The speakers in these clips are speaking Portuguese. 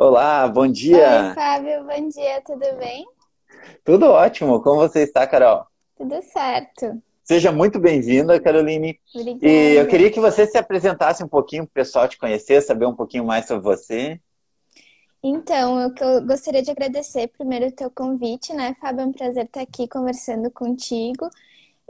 Olá, bom dia. Oi, Fábio, bom dia, tudo bem? Tudo ótimo. Como você está, Carol? Tudo certo. Seja muito bem-vinda, Caroline. Obrigada. E eu queria que você se apresentasse um pouquinho para o pessoal te conhecer, saber um pouquinho mais sobre você. Então, eu, eu gostaria de agradecer primeiro o teu convite, né, Fábio? É um prazer estar aqui conversando contigo.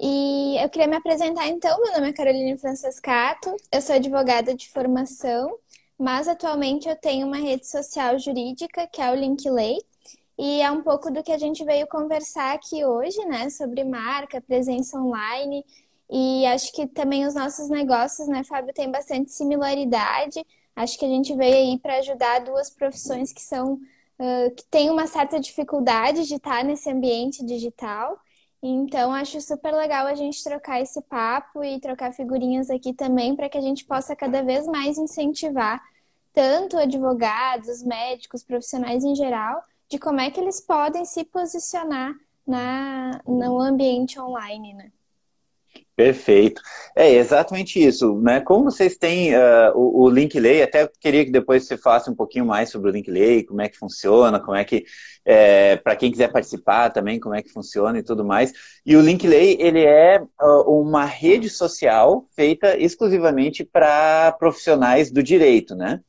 E eu queria me apresentar então. Meu nome é Caroline Francescato, eu sou advogada de formação, mas atualmente eu tenho uma rede social jurídica que é o Linkley. E é um pouco do que a gente veio conversar aqui hoje, né, sobre marca, presença online. E acho que também os nossos negócios, né, Fábio, tem bastante similaridade. Acho que a gente veio aí para ajudar duas profissões que são uh, que têm uma certa dificuldade de estar nesse ambiente digital. Então, acho super legal a gente trocar esse papo e trocar figurinhas aqui também para que a gente possa cada vez mais incentivar tanto advogados, médicos, profissionais em geral, de como é que eles podem se posicionar na, no ambiente online, né? Perfeito. É exatamente isso, né? Como vocês têm uh, o, o Linkley, até queria que depois você faça um pouquinho mais sobre o Linkley, como é que funciona, como é que, é, para quem quiser participar também, como é que funciona e tudo mais. E o Linkley, ele é uh, uma rede social feita exclusivamente para profissionais do direito, né?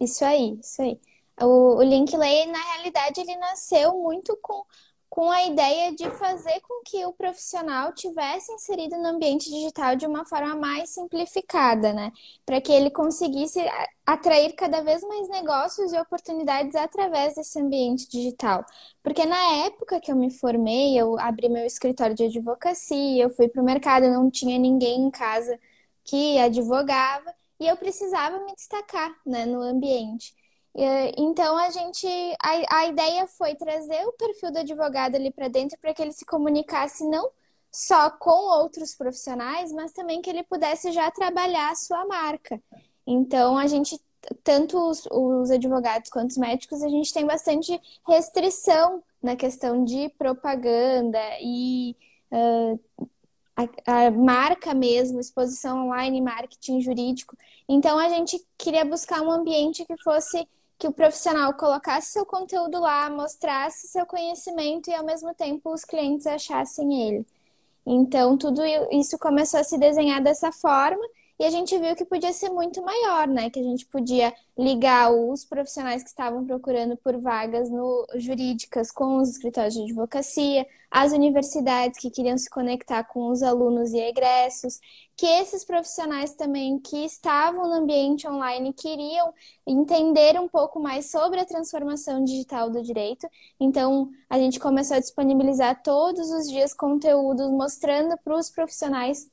Isso aí, isso aí. O, o Linkley, na realidade, ele nasceu muito com com a ideia de fazer com que o profissional tivesse inserido no ambiente digital de uma forma mais simplificada, né? Para que ele conseguisse atrair cada vez mais negócios e oportunidades através desse ambiente digital. Porque na época que eu me formei, eu abri meu escritório de advocacia, eu fui para o mercado, não tinha ninguém em casa que advogava e eu precisava me destacar né, no ambiente. Então a gente a, a ideia foi trazer o perfil do advogado ali para dentro para que ele se comunicasse não só com outros profissionais, mas também que ele pudesse já trabalhar a sua marca. Então a gente tanto os, os advogados quanto os médicos a gente tem bastante restrição na questão de propaganda e uh, a, a, marca mesmo, exposição online, marketing jurídico. Então a gente queria buscar um ambiente que fosse que o profissional colocasse seu conteúdo lá, mostrasse seu conhecimento e ao mesmo tempo os clientes achassem ele. Então, tudo isso começou a se desenhar dessa forma e a gente viu que podia ser muito maior, né? Que a gente podia ligar os profissionais que estavam procurando por vagas no, jurídicas com os escritórios de advocacia, as universidades que queriam se conectar com os alunos e egressos, que esses profissionais também que estavam no ambiente online queriam entender um pouco mais sobre a transformação digital do direito. Então, a gente começou a disponibilizar todos os dias conteúdos mostrando para os profissionais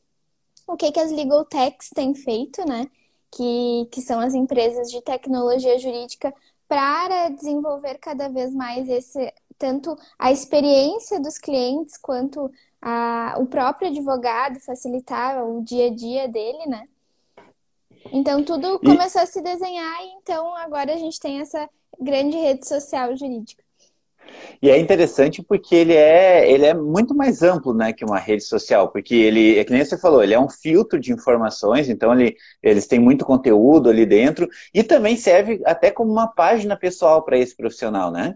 o que, que as legal techs têm feito, né? Que, que são as empresas de tecnologia jurídica para desenvolver cada vez mais esse tanto a experiência dos clientes quanto a, o próprio advogado facilitar o dia a dia dele, né? Então tudo começou a se desenhar e então agora a gente tem essa grande rede social jurídica. E é interessante porque ele é, ele é muito mais amplo né, que uma rede social, porque ele, é que nem você falou, ele é um filtro de informações, então ele, eles têm muito conteúdo ali dentro, e também serve até como uma página pessoal para esse profissional, né?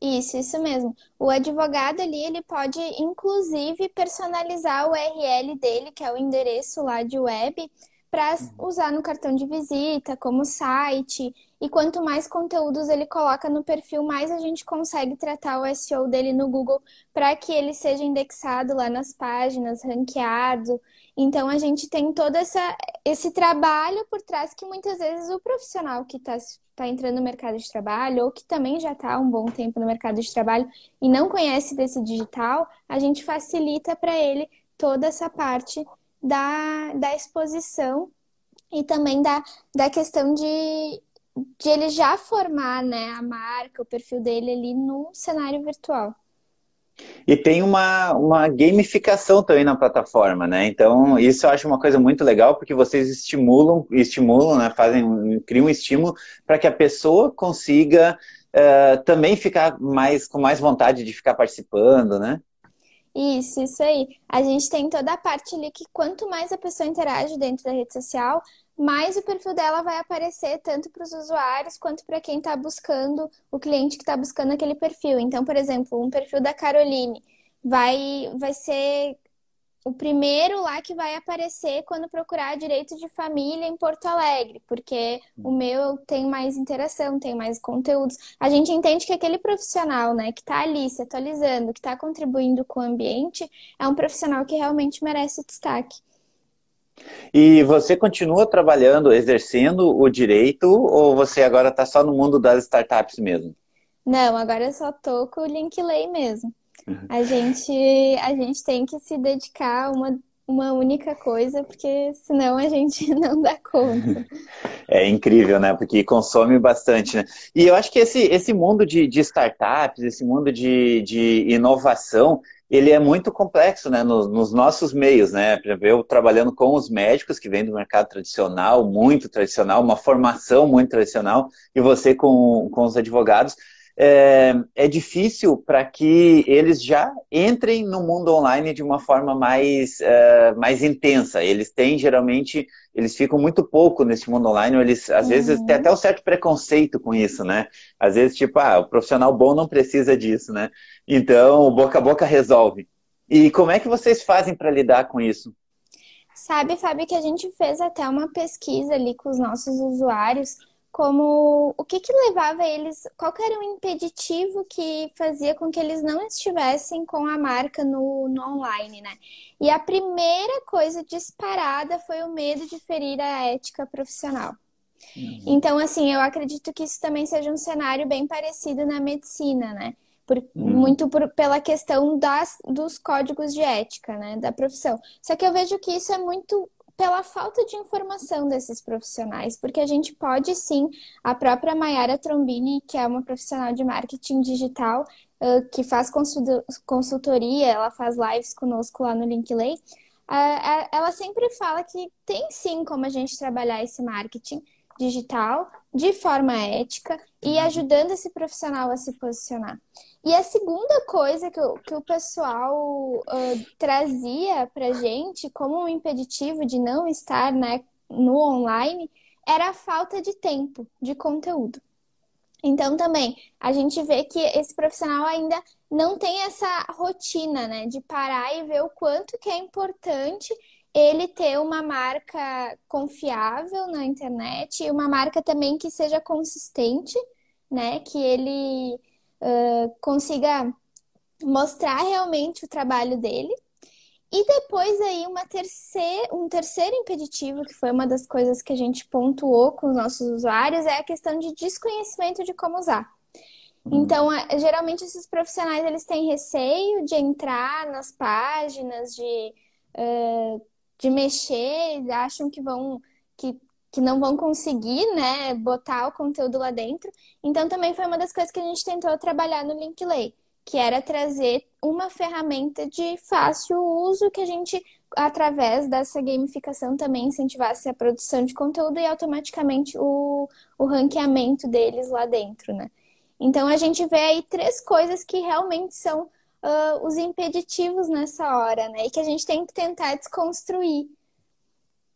Isso, isso mesmo. O advogado ali, ele pode, inclusive, personalizar o URL dele, que é o endereço lá de web, para usar no cartão de visita, como site. E quanto mais conteúdos ele coloca no perfil, mais a gente consegue tratar o SEO dele no Google para que ele seja indexado lá nas páginas, ranqueado. Então a gente tem todo essa, esse trabalho por trás que muitas vezes o profissional que está tá entrando no mercado de trabalho ou que também já está há um bom tempo no mercado de trabalho e não conhece desse digital, a gente facilita para ele toda essa parte da, da exposição e também da, da questão de, de ele já formar né, a marca, o perfil dele ali no cenário virtual. E tem uma, uma gamificação também na plataforma, né? Então, isso eu acho uma coisa muito legal, porque vocês estimulam, estimulam, né? Fazem, criam um estímulo para que a pessoa consiga uh, também ficar mais com mais vontade de ficar participando, né? Isso, isso aí. A gente tem toda a parte ali que quanto mais a pessoa interage dentro da rede social, mais o perfil dela vai aparecer tanto para os usuários quanto para quem está buscando, o cliente que está buscando aquele perfil. Então, por exemplo, um perfil da Caroline vai, vai ser o primeiro lá que vai aparecer quando procurar direito de família em Porto Alegre, porque o meu tem mais interação, tem mais conteúdos. A gente entende que aquele profissional, né, que está ali se atualizando, que está contribuindo com o ambiente, é um profissional que realmente merece destaque. E você continua trabalhando, exercendo o direito, ou você agora está só no mundo das startups mesmo? Não, agora eu só tô com o Linkley mesmo. A gente, a gente tem que se dedicar a uma, uma única coisa, porque senão a gente não dá conta. É incrível, né? Porque consome bastante, né? E eu acho que esse, esse mundo de, de startups, esse mundo de, de inovação, ele é muito complexo, né? Nos, nos, nossos meios, né? Eu trabalhando com os médicos que vêm do mercado tradicional, muito tradicional, uma formação muito tradicional, e você com, com os advogados, é, é difícil para que eles já entrem no mundo online de uma forma mais, é, mais intensa. Eles têm, geralmente, eles ficam muito pouco nesse mundo online, eles, às uhum. vezes, têm até um certo preconceito com isso, né? Às vezes, tipo, ah, o profissional bom não precisa disso, né? Então, boca a boca resolve. E como é que vocês fazem para lidar com isso? Sabe, Fábio, que a gente fez até uma pesquisa ali com os nossos usuários como o que, que levava eles, qual era o impeditivo que fazia com que eles não estivessem com a marca no, no online, né? E a primeira coisa disparada foi o medo de ferir a ética profissional. Uhum. Então, assim, eu acredito que isso também seja um cenário bem parecido na medicina, né? Por, uhum. Muito por, pela questão das, dos códigos de ética, né, da profissão. Só que eu vejo que isso é muito pela falta de informação desses profissionais, porque a gente pode sim, a própria Mayara Trombini, que é uma profissional de marketing digital, uh, que faz consultoria, ela faz lives conosco lá no Linkley, uh, ela sempre fala que tem sim como a gente trabalhar esse marketing digital de forma ética e ajudando esse profissional a se posicionar. E a segunda coisa que, o, que o pessoal uh, trazia pra gente como um impeditivo de não estar né, no online era a falta de tempo, de conteúdo. Então, também, a gente vê que esse profissional ainda não tem essa rotina, né, de parar e ver o quanto que é importante ele ter uma marca confiável na internet e uma marca também que seja consistente, né, que ele uh, consiga mostrar realmente o trabalho dele. E depois aí uma terceira, um terceiro impeditivo, que foi uma das coisas que a gente pontuou com os nossos usuários, é a questão de desconhecimento de como usar. Uhum. Então, geralmente esses profissionais eles têm receio de entrar nas páginas, de, uh, de mexer, acham que vão que que não vão conseguir, né, botar o conteúdo lá dentro. Então também foi uma das coisas que a gente tentou trabalhar no Linkley, que era trazer uma ferramenta de fácil uso que a gente através dessa gamificação também incentivasse a produção de conteúdo e automaticamente o, o ranqueamento deles lá dentro, né? Então a gente vê aí três coisas que realmente são uh, os impeditivos nessa hora, né? E que a gente tem que tentar desconstruir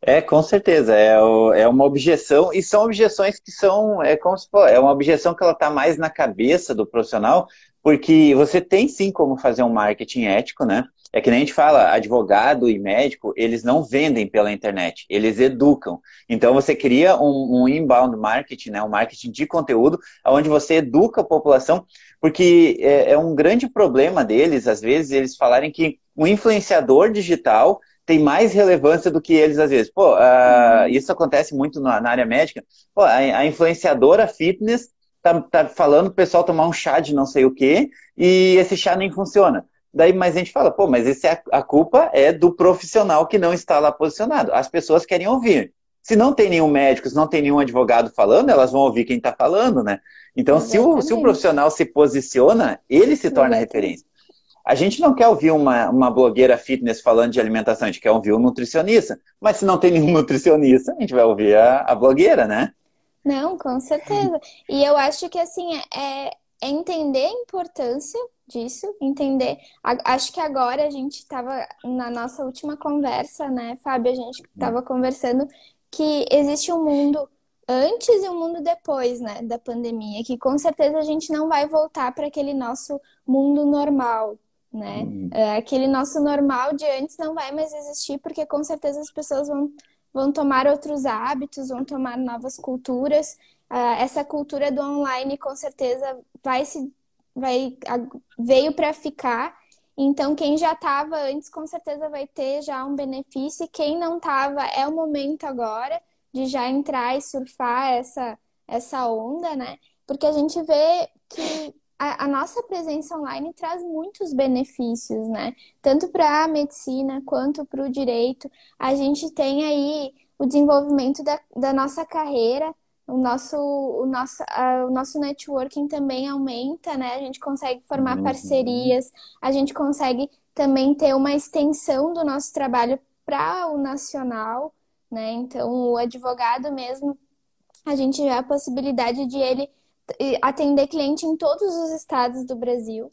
é, com certeza. É, é uma objeção, e são objeções que são, é como se for, é uma objeção que ela está mais na cabeça do profissional, porque você tem sim como fazer um marketing ético, né? É que nem a gente fala, advogado e médico, eles não vendem pela internet, eles educam. Então você cria um, um inbound marketing, né? um marketing de conteúdo, onde você educa a população, porque é, é um grande problema deles, às vezes, eles falarem que o influenciador digital tem mais relevância do que eles às vezes. Pô, uh, isso acontece muito na, na área médica. Pô, a, a, influenciadora fitness tá, tá falando o pessoal tomar um chá de não sei o quê e esse chá nem funciona. Daí, mas a gente fala, pô, mas esse é, a culpa é do profissional que não está lá posicionado. As pessoas querem ouvir. Se não tem nenhum médico, se não tem nenhum advogado falando, elas vão ouvir quem está falando, né? Então, se o, se o profissional se posiciona, ele se torna Exatamente. referência. A gente não quer ouvir uma, uma blogueira fitness falando de alimentação, a gente quer ouvir um nutricionista. Mas se não tem nenhum nutricionista, a gente vai ouvir a, a blogueira, né? Não, com certeza. E eu acho que assim é, é entender a importância disso, entender. Acho que agora a gente estava na nossa última conversa, né, Fábio? A gente estava conversando que existe um mundo antes e um mundo depois, né, da pandemia, que com certeza a gente não vai voltar para aquele nosso mundo normal, né? Uhum. É, aquele nosso normal de antes não vai mais existir, porque com certeza as pessoas vão, vão tomar outros hábitos, vão tomar novas culturas. Uh, essa cultura do online com certeza vai se vai veio para ficar. Então quem já estava antes com certeza vai ter já um benefício e quem não estava é o momento agora de já entrar e surfar essa essa onda, né? Porque a gente vê que a, a nossa presença online traz muitos benefícios, né? Tanto para a medicina quanto para o direito. A gente tem aí o desenvolvimento da, da nossa carreira, o nosso, o, nosso, uh, o nosso networking também aumenta, né? A gente consegue formar uhum. parcerias, a gente consegue também ter uma extensão do nosso trabalho para o nacional, né? Então, o advogado mesmo, a gente vê a possibilidade de ele atender cliente em todos os estados do Brasil.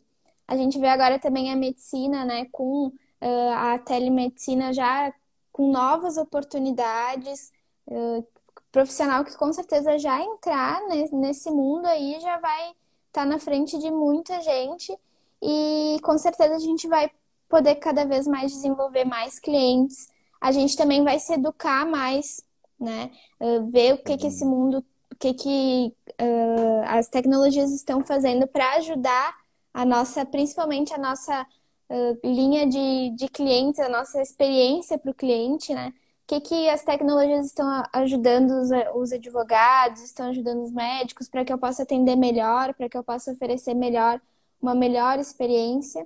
A gente vê agora também a medicina, né, com uh, a telemedicina já com novas oportunidades, uh, profissional que com certeza já entrar nesse mundo aí já vai estar tá na frente de muita gente e com certeza a gente vai poder cada vez mais desenvolver mais clientes. A gente também vai se educar mais, né? Uh, ver o que, que esse mundo que, que uh, as tecnologias estão fazendo para ajudar a nossa, principalmente a nossa uh, linha de, de clientes, a nossa experiência para o cliente, né? O que, que as tecnologias estão ajudando os, os advogados, estão ajudando os médicos para que eu possa atender melhor, para que eu possa oferecer melhor, uma melhor experiência.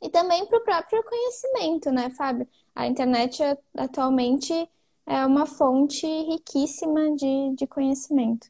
E também para o próprio conhecimento, né, Fábio? A internet atualmente é uma fonte riquíssima de, de conhecimento.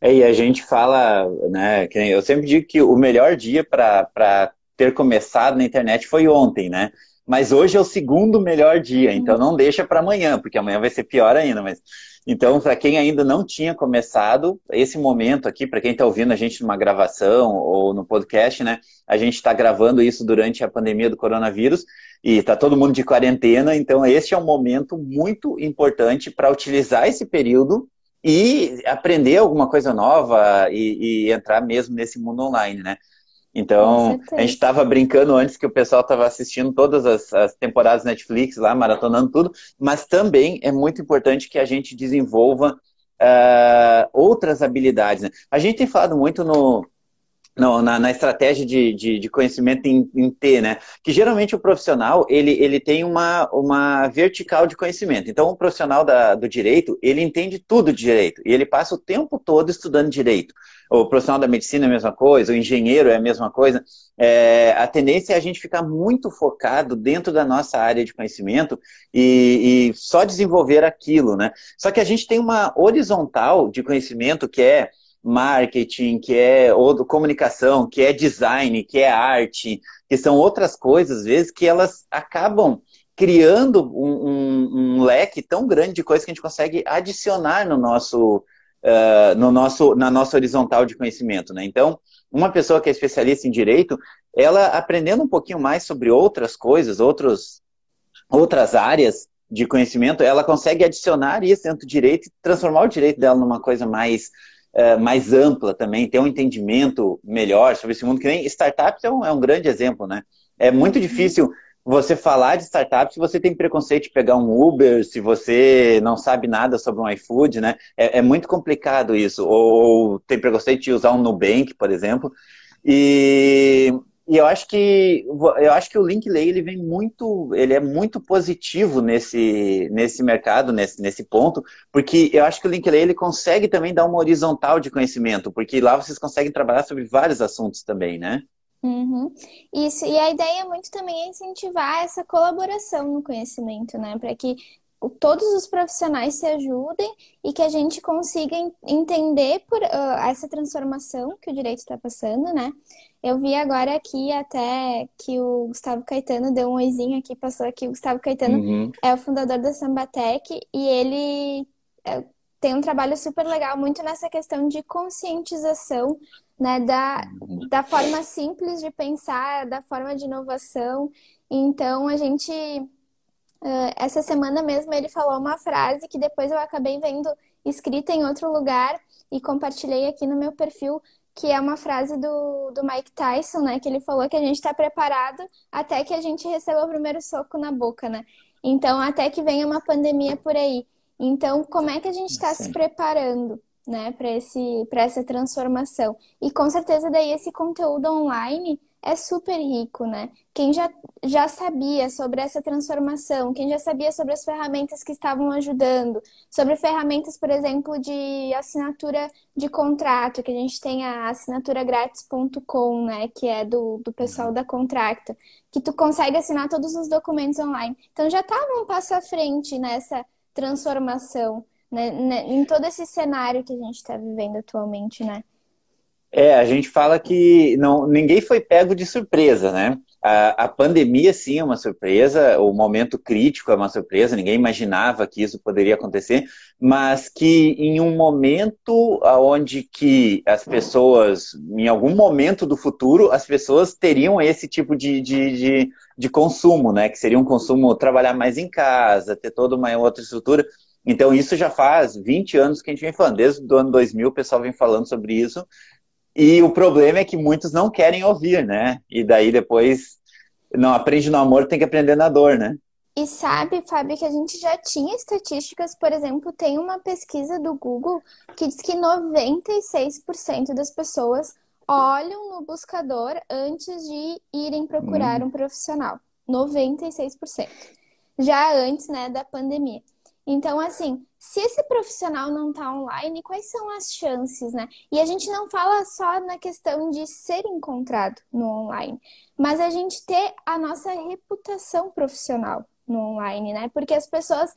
É, e a gente fala, né, eu sempre digo que o melhor dia para ter começado na internet foi ontem, né? Mas hoje é o segundo melhor dia, então não deixa para amanhã, porque amanhã vai ser pior ainda. Mas então, para quem ainda não tinha começado, esse momento aqui, para quem está ouvindo a gente numa gravação ou no podcast, né? A gente está gravando isso durante a pandemia do coronavírus e está todo mundo de quarentena, então esse é um momento muito importante para utilizar esse período e aprender alguma coisa nova e, e, entrar mesmo nesse mundo online, né? Então, a gente estava brincando antes que o pessoal estava assistindo todas as, as, temporadas Netflix lá, maratonando tudo, mas também é muito importante que a gente desenvolva uh, outras habilidades. Né? A gente tem falado muito no, na, na, estratégia de, de, de conhecimento em, em, T, né? Que geralmente o profissional, ele, ele tem uma, uma vertical de conhecimento. Então, o profissional da, do direito, ele entende tudo de direito. E ele passa o tempo todo estudando direito. O profissional da medicina é a mesma coisa, o engenheiro é a mesma coisa. É, a tendência é a gente ficar muito focado dentro da nossa área de conhecimento e, e só desenvolver aquilo, né? Só que a gente tem uma horizontal de conhecimento que é marketing, que é ou comunicação, que é design, que é arte, que são outras coisas, às vezes, que elas acabam criando um, um, um leque tão grande de coisas que a gente consegue adicionar no nosso, uh, no nosso, na nossa horizontal de conhecimento. Né? Então, uma pessoa que é especialista em direito, ela aprendendo um pouquinho mais sobre outras coisas, outros, outras áreas de conhecimento, ela consegue adicionar isso dentro do direito e transformar o direito dela numa coisa mais é, mais ampla também, ter um entendimento melhor sobre esse mundo, que nem startups é um, é um grande exemplo, né? É muito uhum. difícil você falar de startup se você tem preconceito de pegar um Uber, se você não sabe nada sobre um iFood, né? É, é muito complicado isso. Ou, ou, tem preconceito de usar um Nubank, por exemplo. E e eu acho que eu acho que o Linkley ele vem muito, ele é muito positivo nesse, nesse mercado, nesse, nesse ponto, porque eu acho que o Linkley ele consegue também dar uma horizontal de conhecimento, porque lá vocês conseguem trabalhar sobre vários assuntos também, né? Uhum. Isso, e a ideia muito também é incentivar essa colaboração no conhecimento, né? Para que todos os profissionais se ajudem e que a gente consiga entender por uh, essa transformação que o direito está passando, né? Eu vi agora aqui até que o Gustavo Caetano deu um oizinho aqui, passou aqui. O Gustavo Caetano uhum. é o fundador da Sambatec e ele é, tem um trabalho super legal, muito nessa questão de conscientização, né? Da, da forma simples de pensar, da forma de inovação. Então, a gente Uh, essa semana mesmo ele falou uma frase que depois eu acabei vendo escrita em outro lugar e compartilhei aqui no meu perfil, que é uma frase do, do Mike Tyson, né? Que ele falou que a gente está preparado até que a gente receba o primeiro soco na boca, né? Então, até que venha uma pandemia por aí. Então, como é que a gente está se preparando, né, para essa transformação? E com certeza daí esse conteúdo online é super rico, né? Quem já, já sabia sobre essa transformação, quem já sabia sobre as ferramentas que estavam ajudando, sobre ferramentas, por exemplo, de assinatura de contrato, que a gente tem a assinaturagrátis.com, né? Que é do, do pessoal da Contracta, que tu consegue assinar todos os documentos online. Então já estava um passo à frente nessa transformação, né? né em todo esse cenário que a gente está vivendo atualmente, né? É, a gente fala que não, ninguém foi pego de surpresa, né? A, a, pandemia, sim, é uma surpresa, o momento crítico é uma surpresa, ninguém imaginava que isso poderia acontecer, mas que em um momento onde que as pessoas, em algum momento do futuro, as pessoas teriam esse tipo de, de, de, de consumo, né? Que seria um consumo trabalhar mais em casa, ter toda uma outra estrutura. Então, isso já faz 20 anos que a gente vem falando, desde o ano 2000 o pessoal vem falando sobre isso, e o problema é que muitos não querem ouvir, né? E daí depois não aprende no amor, tem que aprender na dor, né? E sabe, Fábio, que a gente já tinha estatísticas, por exemplo, tem uma pesquisa do Google que diz que 96% das pessoas olham no buscador antes de irem procurar hum. um profissional. 96%. Já antes, né, da pandemia. Então, assim, se esse profissional não está online, quais são as chances, né? E a gente não fala só na questão de ser encontrado no online, mas a gente ter a nossa reputação profissional no online, né? Porque as pessoas,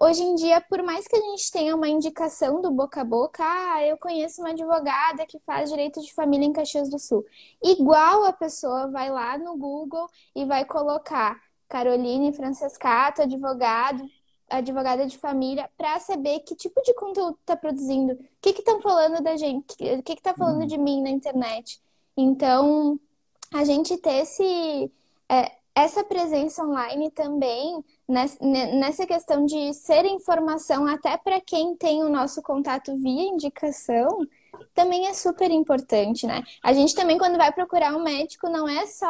hoje em dia, por mais que a gente tenha uma indicação do boca a boca, ah, eu conheço uma advogada que faz direito de família em Caxias do Sul. Igual a pessoa vai lá no Google e vai colocar Caroline Francescato, advogado, advogada de família para saber que tipo de conteúdo está produzindo, o que estão falando da gente, o que está falando uhum. de mim na internet. Então, a gente ter esse, é, essa presença online também, nessa questão de ser informação até para quem tem o nosso contato via indicação, também é super importante, né? A gente também, quando vai procurar um médico, não é só,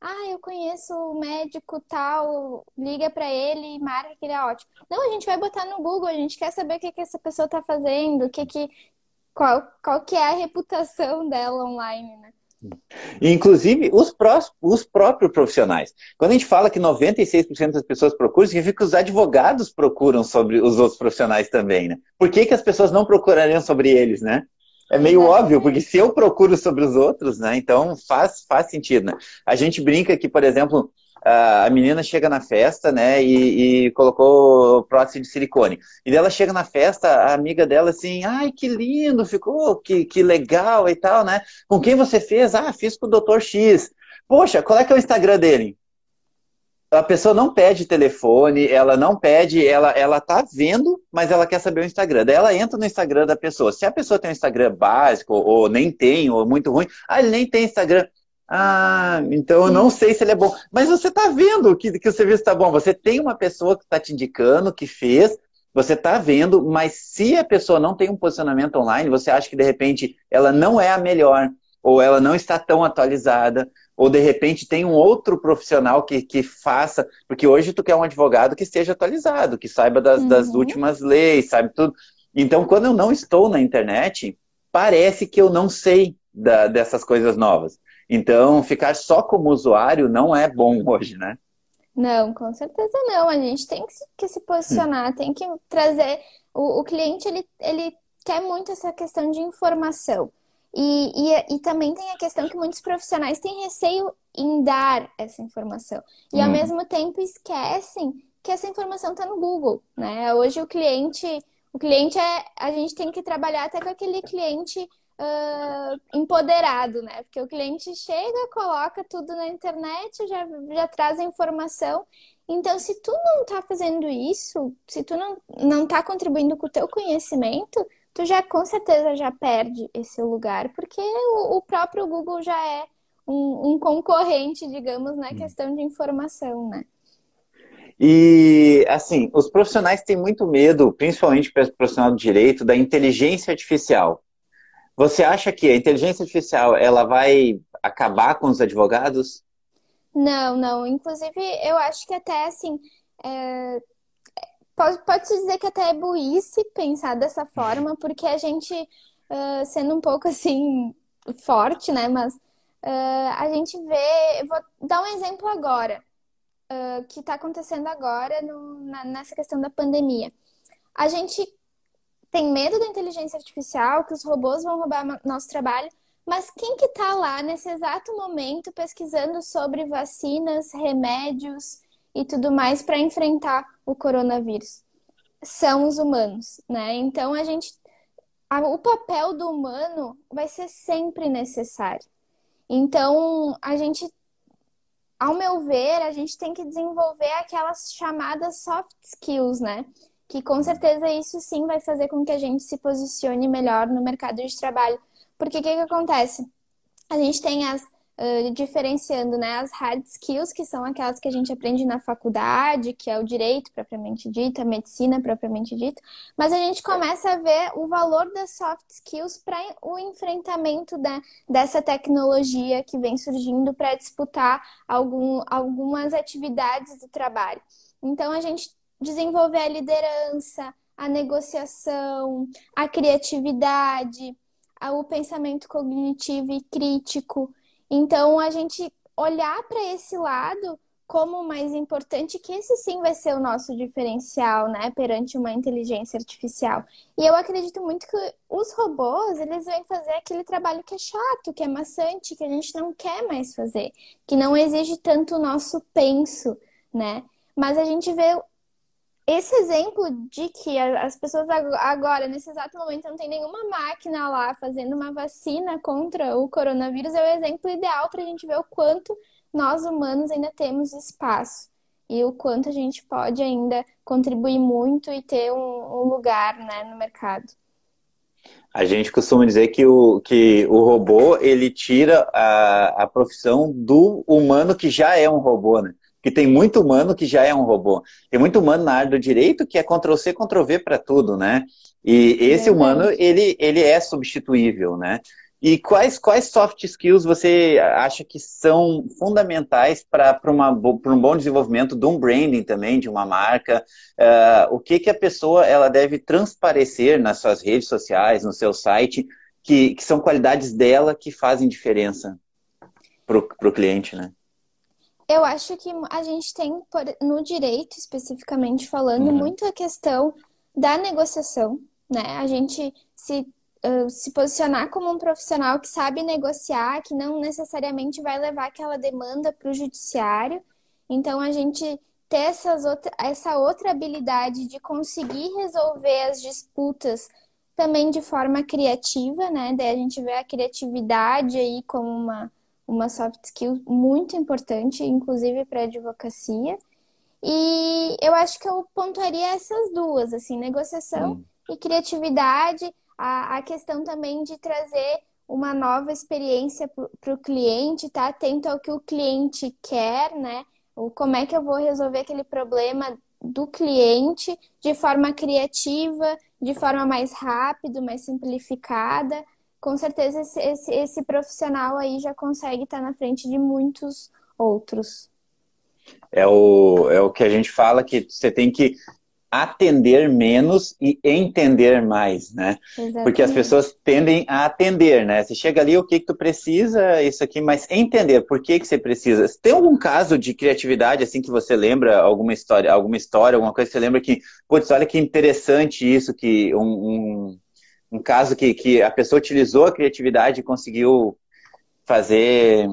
ah, eu conheço o médico tal, liga para ele e marca que ele é ótimo. Não, a gente vai botar no Google, a gente quer saber o que, que essa pessoa tá fazendo, o que que, qual, qual que é a reputação dela online, né? Inclusive, os, pró os próprios profissionais. Quando a gente fala que 96% das pessoas procuram, significa que os advogados procuram sobre os outros profissionais também, né? Por que, que as pessoas não procurariam sobre eles, né? É meio óbvio, porque se eu procuro sobre os outros, né? Então faz, faz sentido, né? A gente brinca que, por exemplo, a menina chega na festa, né, e, e colocou prótese de silicone. E ela chega na festa, a amiga dela assim, ai, que lindo, ficou, que, que legal e tal, né? Com quem você fez? Ah, fiz com o Dr. X. Poxa, qual é que é o Instagram dele? A pessoa não pede telefone, ela não pede, ela, ela tá vendo, mas ela quer saber o Instagram. Daí ela entra no Instagram da pessoa. Se a pessoa tem um Instagram básico, ou nem tem, ou muito ruim, ah, ele nem tem Instagram. Ah, então eu não sei se ele é bom. Mas você tá vendo que, que o serviço tá bom. Você tem uma pessoa que está te indicando, que fez, você está vendo, mas se a pessoa não tem um posicionamento online, você acha que de repente ela não é a melhor, ou ela não está tão atualizada, ou de repente tem um outro profissional que, que faça, porque hoje tu quer um advogado que esteja atualizado, que saiba das, uhum. das últimas leis, sabe tudo. Então, quando eu não estou na internet, parece que eu não sei da, dessas coisas novas. Então, ficar só como usuário não é bom hoje, né? Não, com certeza não. A gente tem que se, posicionar, hum. tem que trazer. O, o cliente ele, ele quer muito essa questão de informação. E, e, e, também tem a questão que muitos profissionais têm receio em dar essa informação. E ao uhum. mesmo tempo esquecem que essa informação está no Google, né? Hoje o cliente, o cliente é, a gente tem que trabalhar até com aquele cliente uh, empoderado, né? Porque o cliente chega, coloca tudo na internet, já, já traz a informação. Então, se tu não está fazendo isso, se tu não, não está contribuindo com o teu conhecimento, tu já com certeza já perde esse lugar, porque o, o próprio Google já é um, um, concorrente, digamos, na hum. questão de informação, né? E, assim, os profissionais têm muito medo, principalmente para o profissional do direito, da inteligência artificial. Você acha que a inteligência artificial ela vai acabar com os advogados? Não, não. Inclusive, eu acho que até, assim, é... pode, pode se dizer que até é burrice pensar dessa forma, porque a gente, uh, sendo um pouco, assim, forte, né, mas uh, a gente vê... Vou dar um exemplo agora uh, que está acontecendo agora no, na, nessa questão da pandemia. A gente tem medo da inteligência artificial, que os robôs vão roubar nosso trabalho, mas quem que está lá nesse exato momento pesquisando sobre vacinas, remédios e tudo mais para enfrentar o coronavírus? São os humanos, né? Então a gente, o papel do humano vai ser sempre necessário. Então a gente ao meu ver, a gente tem que desenvolver aquelas chamadas soft skills, né? Que com certeza isso sim vai fazer com que a gente se posicione melhor no mercado de trabalho. Porque o que, que acontece? A gente tem as uh, diferenciando né, as hard skills, que são aquelas que a gente aprende na faculdade, que é o direito propriamente dito, a medicina propriamente dito, mas a gente começa a ver o valor das soft skills para o enfrentamento da, dessa tecnologia que vem surgindo para disputar algum, algumas atividades do trabalho. Então, a gente desenvolver a liderança, a negociação, a criatividade, o pensamento cognitivo e crítico. Então, a gente olhar para esse lado como mais importante, que esse sim vai ser o nosso diferencial, né, perante uma inteligência artificial. E eu acredito muito que os robôs, eles vêm fazer aquele trabalho que é chato, que é maçante, que a gente não quer mais fazer, que não exige tanto o nosso penso, né? Mas a gente vê esse exemplo de que as pessoas agora, nesse exato momento, não tem nenhuma máquina lá fazendo uma vacina contra o coronavírus, é o exemplo ideal para a gente ver o quanto nós humanos ainda temos espaço e o quanto a gente pode ainda contribuir muito e ter um, um lugar né, no mercado. A gente costuma dizer que o, que o robô ele tira a, a profissão do humano que já é um robô, né? Que tem muito humano que já é um robô. Tem muito humano na área do direito que é Ctrl-C, Ctrl-V para tudo, né? E esse é humano, ele, ele é substituível, né? E quais, quais soft skills você acha que são fundamentais para um bom desenvolvimento de um branding também, de uma marca? Uh, o que, que a pessoa ela deve transparecer nas suas redes sociais, no seu site, que, que são qualidades dela que fazem diferença para o cliente, né? Eu acho que a gente tem, no direito especificamente falando, uhum. muito a questão da negociação, né? A gente se, uh, se posicionar como um profissional que sabe negociar, que não necessariamente vai levar aquela demanda para o judiciário. Então, a gente ter essas outra, essa outra habilidade de conseguir resolver as disputas também de forma criativa, né? Daí a gente vê a criatividade aí como uma uma soft skill muito importante, inclusive para advocacia. E eu acho que eu pontuaria essas duas, assim, negociação hum. e criatividade, a, a questão também de trazer uma nova experiência para o cliente, tá atento ao que o cliente quer, né? O, como é que eu vou resolver aquele problema do cliente de forma criativa, de forma mais rápida, mais simplificada com certeza esse, esse, esse profissional aí já consegue estar na frente de muitos outros. É o, é o que a gente fala que você tem que atender menos e entender mais, né? Exatamente. Porque as pessoas tendem a atender, né? Você chega ali, o que que tu precisa, isso aqui, mas entender por que que você precisa. Tem algum caso de criatividade, assim, que você lembra, alguma história, alguma história, alguma coisa que você lembra que, putz, olha que interessante isso, que um, um um caso que, que a pessoa utilizou a criatividade e conseguiu fazer.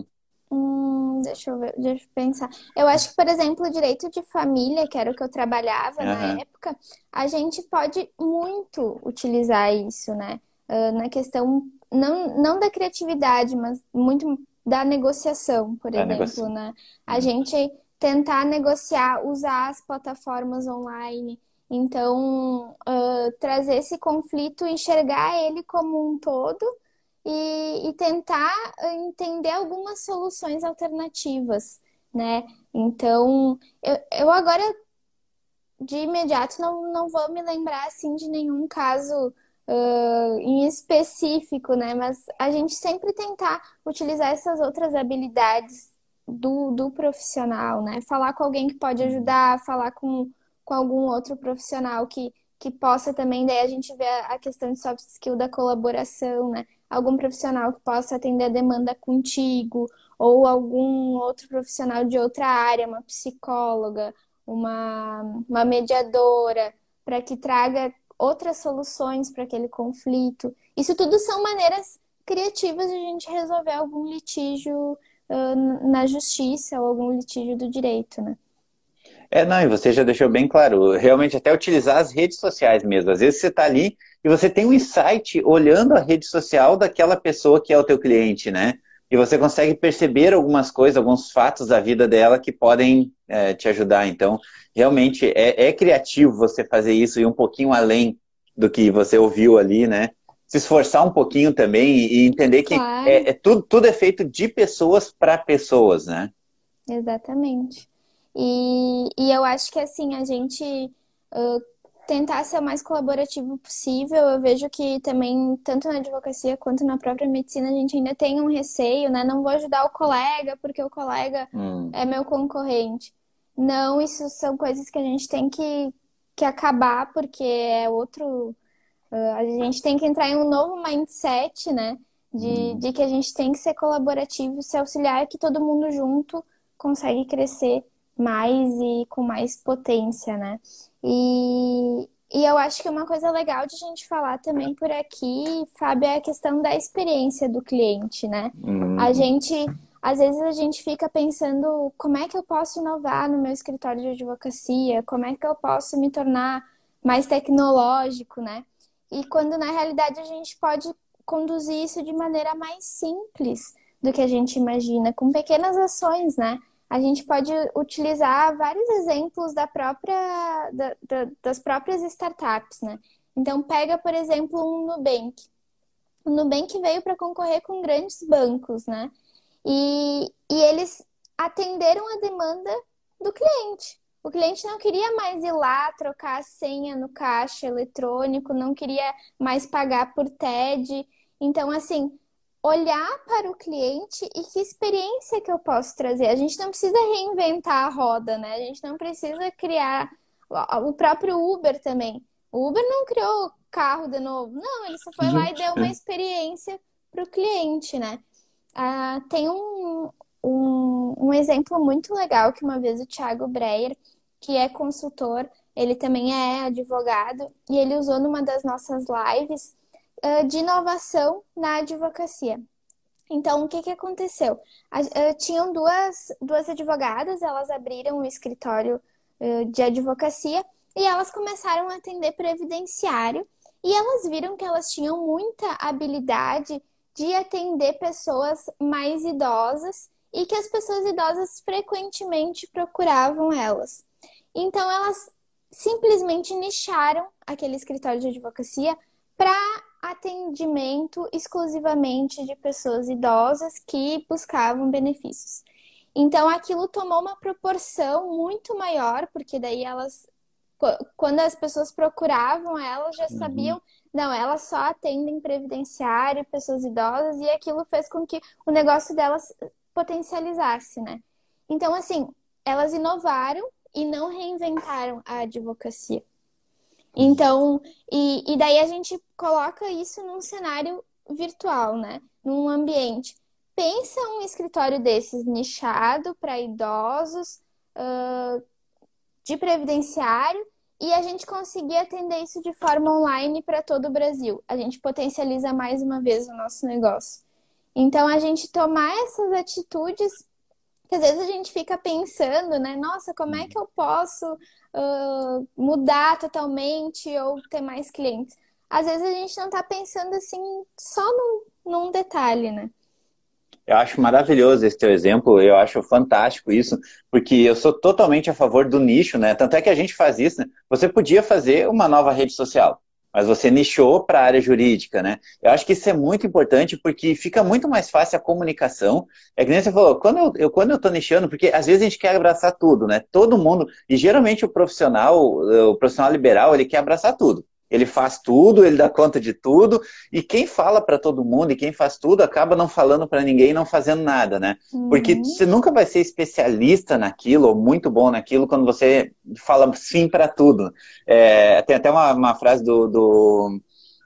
Hum, deixa eu ver, deixa eu pensar. Eu acho que, por exemplo, o direito de família, que era o que eu trabalhava uhum. na época, a gente pode muito utilizar isso, né? Uh, na questão, não, não da criatividade, mas muito da negociação, por da exemplo, negociação. né? A gente tentar negociar, usar as plataformas online, então, uh, trazer esse conflito, enxergar ele como um todo e, e, tentar entender algumas soluções alternativas, né? Então, eu, eu agora de imediato não, não vou me lembrar assim de nenhum caso uh, em específico, né? Mas a gente sempre tentar utilizar essas outras habilidades do, do profissional, né? Falar com alguém que pode ajudar, falar com, com algum outro profissional que, que possa também, daí a gente vê a questão de soft skill da colaboração, né? Algum profissional que possa atender a demanda contigo, ou algum outro profissional de outra área, uma psicóloga, uma, uma mediadora, para que traga outras soluções para aquele conflito. Isso tudo são maneiras criativas de a gente resolver algum litígio uh, na justiça ou algum litígio do direito, né? É, não, e você já deixou bem claro, realmente até utilizar as redes sociais mesmo. Às vezes você está ali e você tem um insight olhando a rede social daquela pessoa que é o teu cliente, né? E você consegue perceber algumas coisas, alguns fatos da vida dela que podem é, te ajudar. Então, realmente é, é criativo você fazer isso e um pouquinho além do que você ouviu ali, né? Se esforçar um pouquinho também e entender que claro. é, é, tudo, tudo é feito de pessoas para pessoas, né? Exatamente. E, e eu acho que assim, a gente uh, tentar ser o mais colaborativo possível, eu vejo que também, tanto na advocacia quanto na própria medicina, a gente ainda tem um receio, né? Não vou ajudar o colega porque o colega hum. é meu concorrente. Não, isso são coisas que a gente tem que, que acabar, porque é outro. Uh, a gente tem que entrar em um novo mindset, né? De, hum. de que a gente tem que ser colaborativo, se auxiliar, que todo mundo junto consegue crescer mais e com mais potência, né? E, e eu acho que uma coisa legal de a gente falar também por aqui, Fábio, é a questão da experiência do cliente, né? Uhum. A gente, às vezes a gente fica pensando como é que eu posso inovar no meu escritório de advocacia, como é que eu posso me tornar mais tecnológico, né? E quando na realidade a gente pode conduzir isso de maneira mais simples do que a gente imagina, com pequenas ações, né? A gente pode utilizar vários exemplos da própria, da, da, das próprias startups, né? Então, pega, por exemplo, um Nubank. O Nubank veio para concorrer com grandes bancos, né? E, e eles atenderam a demanda do cliente. O cliente não queria mais ir lá trocar a senha no caixa eletrônico, não queria mais pagar por TED. Então, assim, olhar para o cliente e que experiência que eu posso trazer. A gente não precisa reinventar a roda, né? A gente não precisa criar o próprio Uber também. O Uber não criou carro de novo, não, ele só foi lá e deu uma experiência para o cliente, né? Ah, tem um, um, um exemplo muito legal que uma vez o Thiago Breyer, que é consultor, ele também é advogado, e ele usou numa das nossas lives de inovação na advocacia. Então, o que, que aconteceu? Uh, tinham duas, duas advogadas, elas abriram um escritório uh, de advocacia e elas começaram a atender previdenciário e elas viram que elas tinham muita habilidade de atender pessoas mais idosas e que as pessoas idosas frequentemente procuravam elas. Então, elas simplesmente nicharam aquele escritório de advocacia para atendimento exclusivamente de pessoas idosas que buscavam benefícios. Então aquilo tomou uma proporção muito maior, porque daí elas, quando as pessoas procuravam elas, já uhum. sabiam, não, elas só atendem previdenciário, pessoas idosas, e aquilo fez com que o negócio delas potencializasse, né? Então, assim, elas inovaram e não reinventaram a advocacia. Então, e, e daí a gente coloca isso num cenário virtual, né? Num ambiente. Pensa um escritório desses nichado para idosos, uh, de previdenciário, e a gente conseguir atender isso de forma online para todo o Brasil. A gente potencializa mais uma vez o nosso negócio. Então, a gente tomar essas atitudes que às vezes a gente fica pensando, né? Nossa, como é que eu posso mudar totalmente ou ter mais clientes? Às vezes a gente não está pensando assim só num, num detalhe, né? Eu acho maravilhoso esse teu exemplo, eu acho fantástico isso, porque eu sou totalmente a favor do nicho, né? Tanto é que a gente faz isso, né? Você podia fazer uma nova rede social. Mas você nichou para a área jurídica, né? Eu acho que isso é muito importante porque fica muito mais fácil a comunicação. É que nem você falou, quando eu, eu quando eu tô nichando, porque às vezes a gente quer abraçar tudo, né? Todo mundo, e geralmente o profissional, o profissional liberal, ele quer abraçar tudo. Ele faz tudo, ele dá conta de tudo, e quem fala para todo mundo e quem faz tudo acaba não falando para ninguém e não fazendo nada, né? Uhum. Porque você nunca vai ser especialista naquilo ou muito bom naquilo quando você fala sim para tudo. É, tem até uma, uma frase do, do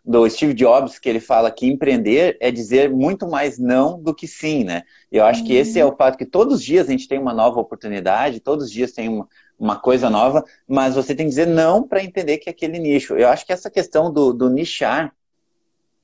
do Steve Jobs, que ele fala que empreender é dizer muito mais não do que sim, né? Eu acho uhum. que esse é o fato que todos os dias a gente tem uma nova oportunidade, todos os dias tem uma, uma coisa nova, mas você tem que dizer não para entender que é aquele nicho. Eu acho que essa questão do, do nichar,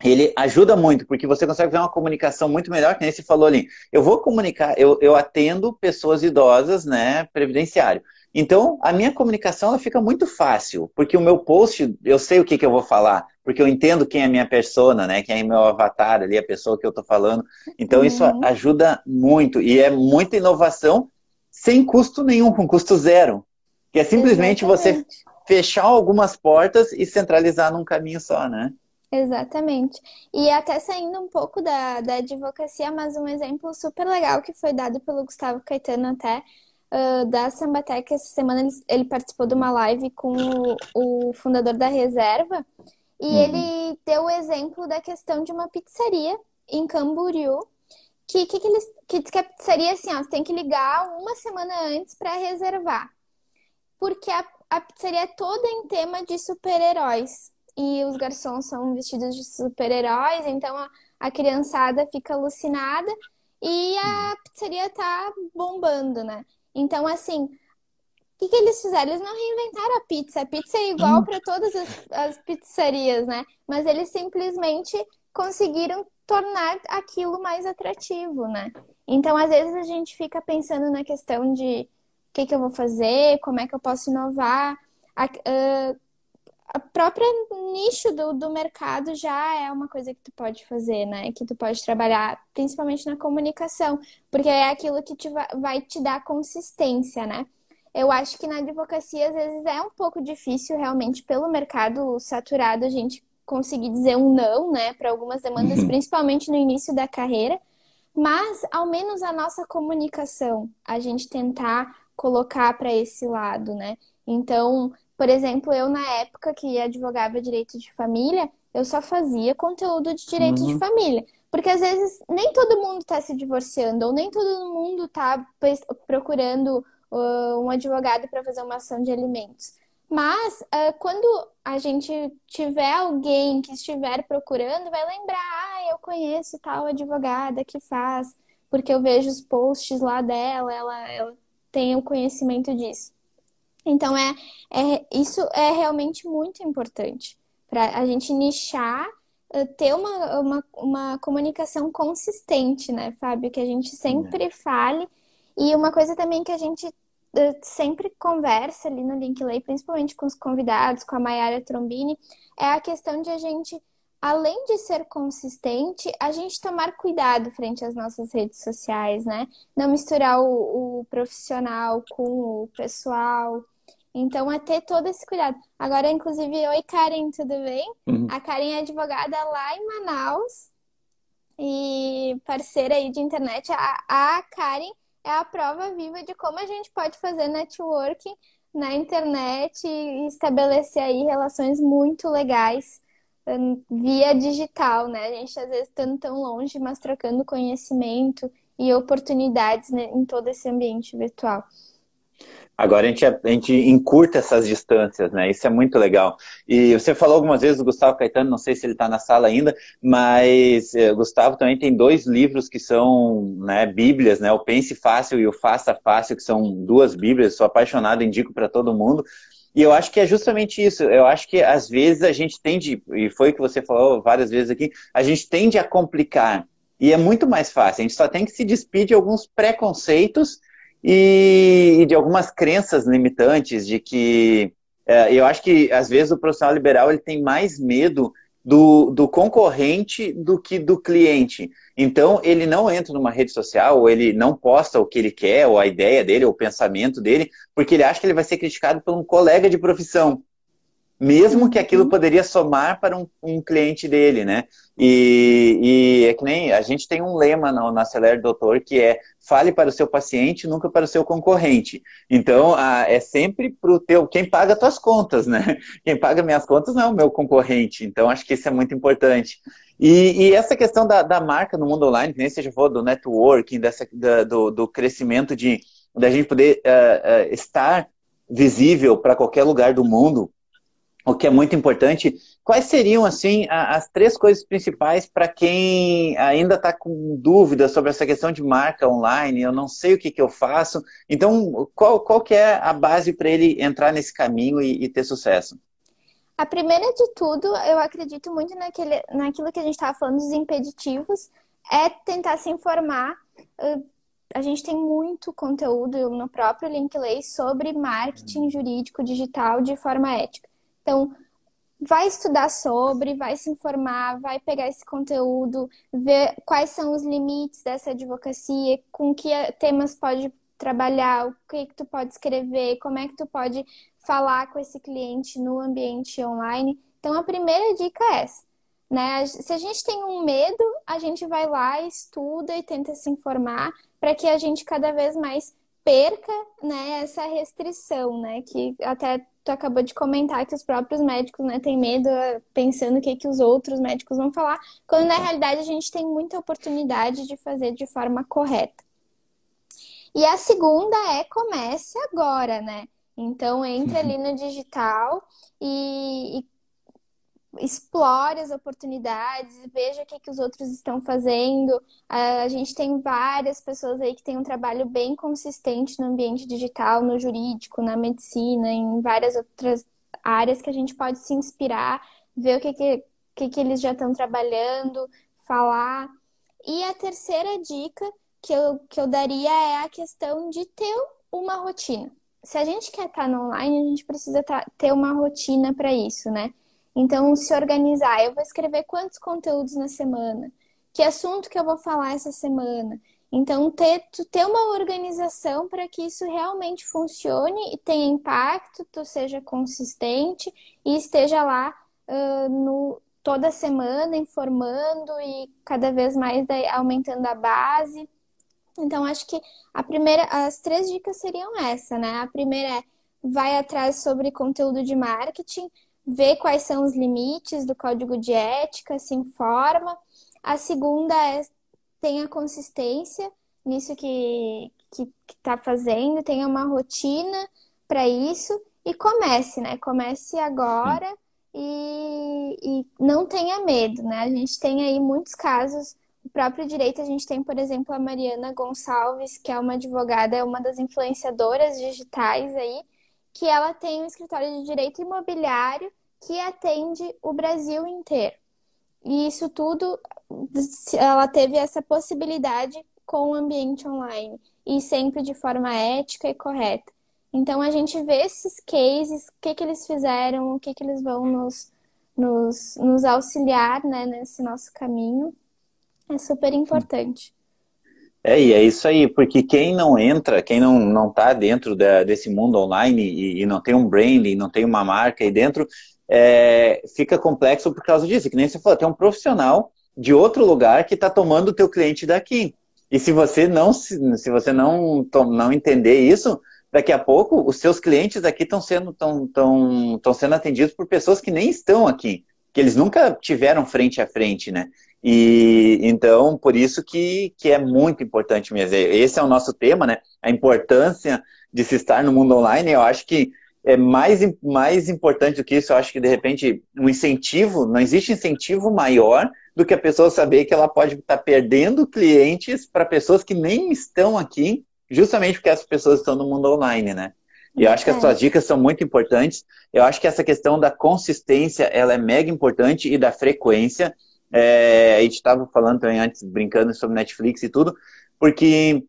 ele ajuda muito, porque você consegue ver uma comunicação muito melhor, que nem você falou ali. Eu vou comunicar, eu, eu atendo pessoas idosas, né, previdenciário. Então, a minha comunicação ela fica muito fácil, porque o meu post, eu sei o que, que eu vou falar, porque eu entendo quem é a minha persona, né? Quem é meu avatar ali, a pessoa que eu estou falando. Então, uhum. isso ajuda muito. E é muita inovação sem custo nenhum, com custo zero. Que é simplesmente Exatamente. você fechar algumas portas e centralizar num caminho só, né? Exatamente. E até saindo um pouco da, da advocacia, mas um exemplo super legal que foi dado pelo Gustavo Caetano até, uh, da Sambatec, essa semana ele, ele, participou de uma live com o, o fundador da Reserva, e uhum. ele deu o exemplo da questão de uma pizzaria em Camboriú, que, que, que, eles, que diz que a pizzaria assim, ó, você tem que ligar uma semana antes para reservar. Porque a, a pizzaria é toda em tema de super-heróis. E os garçons são vestidos de super-heróis, então a, a criançada fica alucinada e a uhum. pizzaria tá bombando, né? Então, assim, o que, que eles fizeram? Eles não reinventaram a pizza. A pizza é igual hum. para todas as, as pizzarias, né? Mas eles simplesmente conseguiram tornar aquilo mais atrativo, né? Então, às vezes, a gente fica pensando na questão de o que, que eu vou fazer, como é que eu posso inovar. A, uh, a própria nicho do, do mercado já é uma coisa que tu pode fazer, né? Que tu pode trabalhar, principalmente na comunicação, porque é aquilo que te vai, vai te dar consistência, né? Eu acho que na advocacia, às vezes, é um pouco difícil, realmente, pelo mercado saturado, a gente conseguir dizer um não, né, para algumas demandas, uhum. principalmente no início da carreira. Mas, ao menos, a nossa comunicação, a gente tentar colocar para esse lado, né? Então, por exemplo, eu na época que advogava direito de família, eu só fazia conteúdo de direito uhum. de família. Porque às vezes nem todo mundo está se divorciando, ou nem todo mundo está procurando uh, um advogado para fazer uma ação de alimentos. Mas uh, quando a gente tiver alguém que estiver procurando, vai lembrar, ah, eu conheço tal advogada que faz, porque eu vejo os posts lá dela, ela, ela tem o conhecimento disso. Então, é, é, isso é realmente muito importante para a gente nichar, eh, ter uma, uma, uma comunicação consistente, né, Fábio? Que a gente sempre fale. E uma coisa também que a gente sempre conversa ali no Linkley, principalmente com os convidados, com a Mayara Trombini, é a questão de a gente, além de ser consistente, a gente tomar cuidado frente às nossas redes sociais, né? Não misturar o, o profissional com o pessoal, então, é ter todo esse cuidado. Agora, inclusive, oi, Karen, tudo bem? Uhum. A Karen é advogada lá em Manaus e parceira aí de internet. A, a Karen é a prova viva de como a gente pode fazer networking na internet e estabelecer aí relações muito legais hum, via digital, né? A gente às vezes estando tão longe, mas trocando conhecimento e oportunidades né, em todo esse ambiente virtual. Agora a gente, a gente encurta essas distâncias, né? Isso é muito legal. E você falou algumas vezes do Gustavo Caetano, não sei se ele está na sala ainda, mas eh, Gustavo também tem dois livros que são né, bíblias, né? O Pense Fácil e o Faça Fácil, que são duas bíblias, sou apaixonado, indico para todo mundo. E eu acho que é justamente isso. Eu acho que às vezes a gente tende, e foi o que você falou várias vezes aqui, a gente tende a complicar. E é muito mais fácil. A gente só tem que se despedir de alguns preconceitos e, de algumas crenças limitantes de que é, eu acho que às vezes o profissional liberal ele tem mais medo do, do concorrente do que do cliente. Então ele não entra numa rede social, ou ele não posta o que ele quer, ou a ideia dele, ou o pensamento dele, porque ele acha que ele vai ser criticado por um colega de profissão. Mesmo que aquilo uhum. poderia somar para um, um cliente dele, né? E, e, é que nem a gente tem um lema no Acelere Doutor que é fale para o seu paciente, nunca para o seu concorrente. Então, a, é sempre para o teu, quem paga tuas contas, né? Quem paga minhas contas não é o meu concorrente. Então, acho que isso é muito importante. E, e essa questão da, da, marca no mundo online, nem já falou do networking, dessa, da, do, do, crescimento de da gente poder uh, uh, estar visível para qualquer lugar do mundo, o que é muito importante. Quais seriam, assim, as três coisas principais para quem ainda está com dúvidas sobre essa questão de marca online? Eu não sei o que, que eu faço. Então, qual, qual que é a base para ele entrar nesse caminho e, e, ter sucesso? A primeira de tudo, eu acredito muito naquele, naquilo que a gente estava falando dos impeditivos, é tentar se informar. A gente tem muito conteúdo no próprio Linkley sobre marketing jurídico digital de forma ética. Então, vai estudar sobre, vai se informar, vai pegar esse conteúdo, ver quais são os limites dessa advocacia, com que temas pode trabalhar, o que, que tu pode escrever, como é que tu pode falar com esse cliente no ambiente online. Então, a primeira dica é essa. Né? Se a gente tem um medo, a gente vai lá, estuda e tenta se informar para que a gente cada vez mais perca né, essa restrição, né? Que até tu acabou de comentar que os próprios médicos né, têm medo, eh, pensando o que, que os outros médicos vão falar, quando na realidade a gente tem muita oportunidade de fazer de forma correta. E a segunda é comece agora, né? Então entre ali no digital e, e explore as oportunidades, veja o que, que os outros estão fazendo. A gente tem várias pessoas aí que têm um trabalho bem consistente no ambiente digital, no jurídico, na medicina, em várias outras áreas que a gente pode se inspirar, ver o que, que, que, que eles já estão trabalhando, falar. E a terceira dica que eu, que eu daria é a questão de ter uma rotina. Se a gente quer estar no online, a gente precisa ter uma rotina para isso, né? Então, se organizar, eu vou escrever quantos conteúdos na semana, que assunto que eu vou falar essa semana. Então, ter, ter uma organização para que isso realmente funcione e tenha impacto, tu seja consistente e esteja lá uh, no, toda semana informando e cada vez mais aumentando a base. Então, acho que a primeira, as três dicas seriam essa, né? A primeira é vai atrás sobre conteúdo de marketing, vê quais são os limites do código de ética, se informa. A segunda é tenha consistência nisso que está fazendo, tenha uma rotina para isso e comece, né? Comece agora e, e não tenha medo, né? A gente tem aí muitos casos o próprio direito, a gente tem, por exemplo, a Mariana Gonçalves, que é uma advogada, é uma das influenciadoras digitais aí, que ela tem um escritório de direito imobiliário que atende o Brasil inteiro. E isso tudo, ela teve essa possibilidade com o ambiente online e sempre de forma ética e correta. Então a gente vê esses cases, o que, que eles fizeram, o que, que eles vão nos, nos, nos auxiliar né, nesse nosso caminho. É super importante. É, e é isso aí, porque quem não entra, quem não, não tá dentro da, desse mundo online e, e, não tem um branding, não tem uma marca aí dentro, é, fica complexo por causa disso. Que nem você falou, tem um profissional de outro lugar que está tomando o teu cliente daqui. E se você não se, se você não, não entender isso, daqui a pouco os seus clientes daqui estão sendo, tão, tão, tão sendo atendidos por pessoas que nem estão aqui, que eles nunca tiveram frente a frente, né? E então, por isso que, que é muito importante mesmo. Esse é o nosso tema, né? A importância de se estar no mundo online. Eu acho que é mais, mais importante do que isso. Eu acho que, de repente, um incentivo, não existe incentivo maior do que a pessoa saber que ela pode estar perdendo clientes para pessoas que nem estão aqui, justamente porque essas pessoas estão no mundo online, né? E eu acho que as suas dicas são muito importantes. Eu acho que essa questão da consistência, ela é mega importante e da frequência. É, a gente estava falando também antes, brincando sobre Netflix e tudo, porque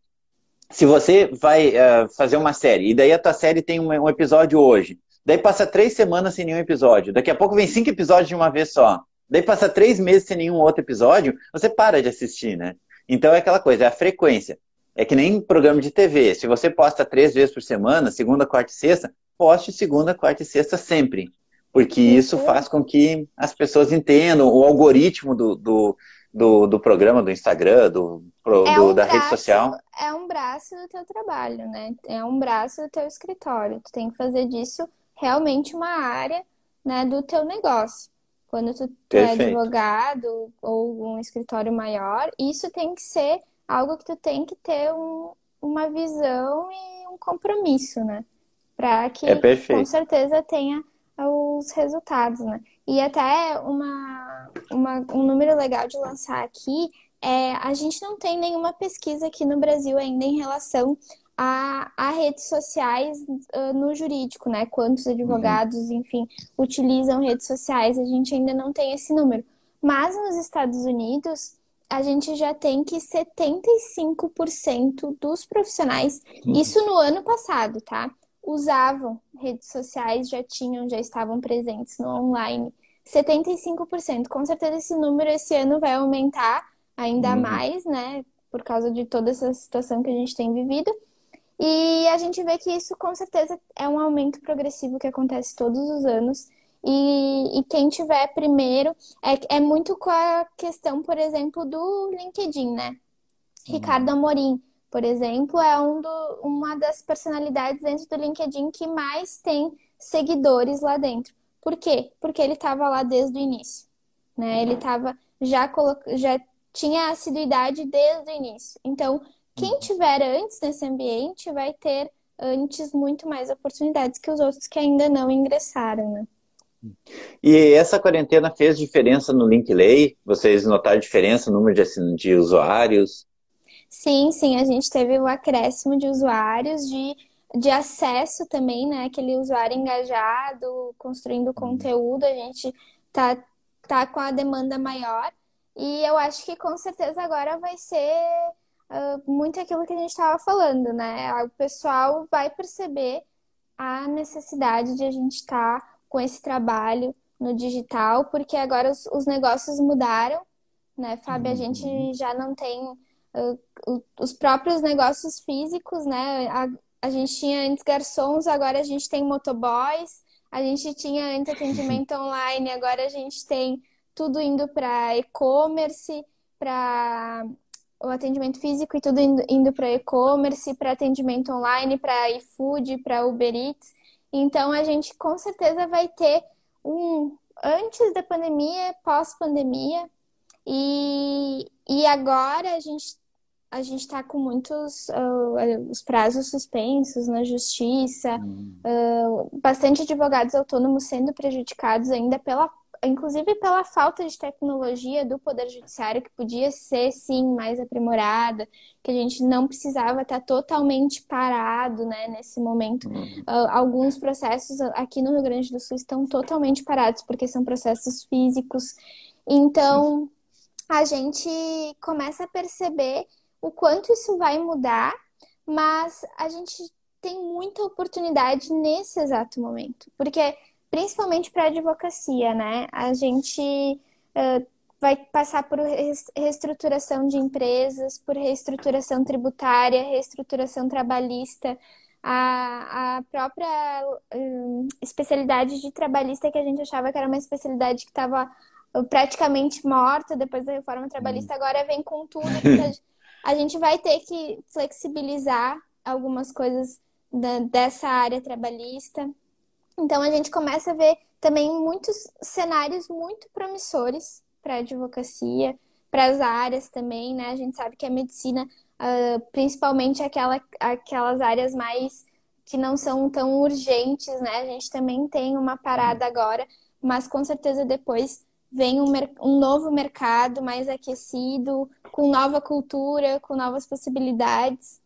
se você vai uh, fazer uma série, e daí a tua série tem um, um, episódio hoje, daí passa três semanas sem nenhum episódio, daqui a pouco vem cinco episódios de uma vez só, daí passa três meses sem nenhum outro episódio, você para de assistir, né? Então é aquela coisa, é a frequência. É que nem programa de TV. Se você posta três vezes por semana, segunda, quarta e sexta, poste segunda, quarta e sexta sempre. Porque isso faz com que as pessoas entendam o algoritmo do, do, do, do programa, do Instagram, do, é do um da braço, rede social. É um braço do teu trabalho, né? É um braço do teu escritório. Tu tem que fazer disso realmente uma área né, do teu negócio. Quando tu, tu é advogado ou um escritório maior, isso tem que ser algo que tu tem que ter um, uma visão e um compromisso, né? Para que é com certeza tenha os resultados, né? E até uma, uma, um número legal de lançar aqui é a gente não tem nenhuma pesquisa aqui no Brasil ainda em relação a, a redes sociais uh, no jurídico, né? Quantos advogados, uhum. enfim, utilizam redes sociais, a gente ainda não tem esse número. Mas nos Estados Unidos, a gente já tem que 75% dos profissionais, uhum. isso no ano passado, tá? Usavam redes sociais, já tinham, já estavam presentes no online. 75%. Com certeza esse número esse ano vai aumentar ainda uhum. mais, né? Por causa de toda essa situação que a gente tem vivido. E a gente vê que isso com certeza é um aumento progressivo que acontece todos os anos. E, e quem tiver primeiro é, é muito com a questão, por exemplo, do LinkedIn, né? Uhum. Ricardo Amorim, por exemplo, é um do, uma das personalidades dentro do LinkedIn que mais tem seguidores lá dentro. Por quê? Porque ele estava lá desde o início. Né? Ele estava já, já tinha assiduidade desde o início. Então, quem uhum. tiver antes nesse ambiente vai ter antes muito mais oportunidades que os outros que ainda não ingressaram, né? E essa quarentena fez diferença no Linkley? Vocês notaram diferença no número de, assim, de usuários? Sim, sim, a gente teve o acréscimo de usuários, de, de acesso também, né? Aquele usuário engajado, construindo uhum. conteúdo, a gente tá, tá com a demanda maior. E eu acho que com certeza agora vai ser uh, muito aquilo que a gente estava falando, né? O pessoal vai perceber a necessidade de a gente estar tá com esse trabalho no digital, porque agora os, os negócios mudaram, né, Fábio? A gente uhum. já não tem os próprios negócios físicos, né? A, a gente tinha antes garçons, agora a gente tem motoboys, a gente tinha antes atendimento online, agora a gente tem tudo indo para e-commerce, para o atendimento físico e tudo indo, indo para e-commerce, para atendimento online, para iFood, para Uber Eats. Então a gente com certeza vai ter um antes da pandemia, pós-pandemia. E, e agora a gente a gente está com muitos uh, os prazos suspensos na justiça, uh, bastante advogados autônomos sendo prejudicados ainda pela inclusive pela falta de tecnologia do Poder Judiciário, que podia ser, sim, mais aprimorada, que a gente não precisava estar totalmente parado né, nesse momento. Uh, alguns processos aqui no Rio Grande do Sul estão totalmente parados, porque são processos físicos. Então, a gente começa a perceber o quanto isso vai mudar, mas a gente tem muita oportunidade nesse exato momento, porque principalmente para a advocacia, né? A gente uh, vai passar por reestruturação de empresas, por reestruturação tributária, reestruturação trabalhista, a, a própria um, especialidade de trabalhista que a gente achava que era uma especialidade que estava praticamente morta depois da reforma trabalhista, hum. agora vem com tudo. a gente vai ter que flexibilizar algumas coisas da, dessa área trabalhista. Então a gente começa a ver também muitos cenários muito promissores para a advocacia, para as áreas também, né? A gente sabe que a medicina, uh, principalmente aquela, aquelas áreas mais que não são tão urgentes, né? A gente também tem uma parada agora, mas com certeza depois vem um, um novo mercado mais aquecido, com nova cultura, com novas possibilidades.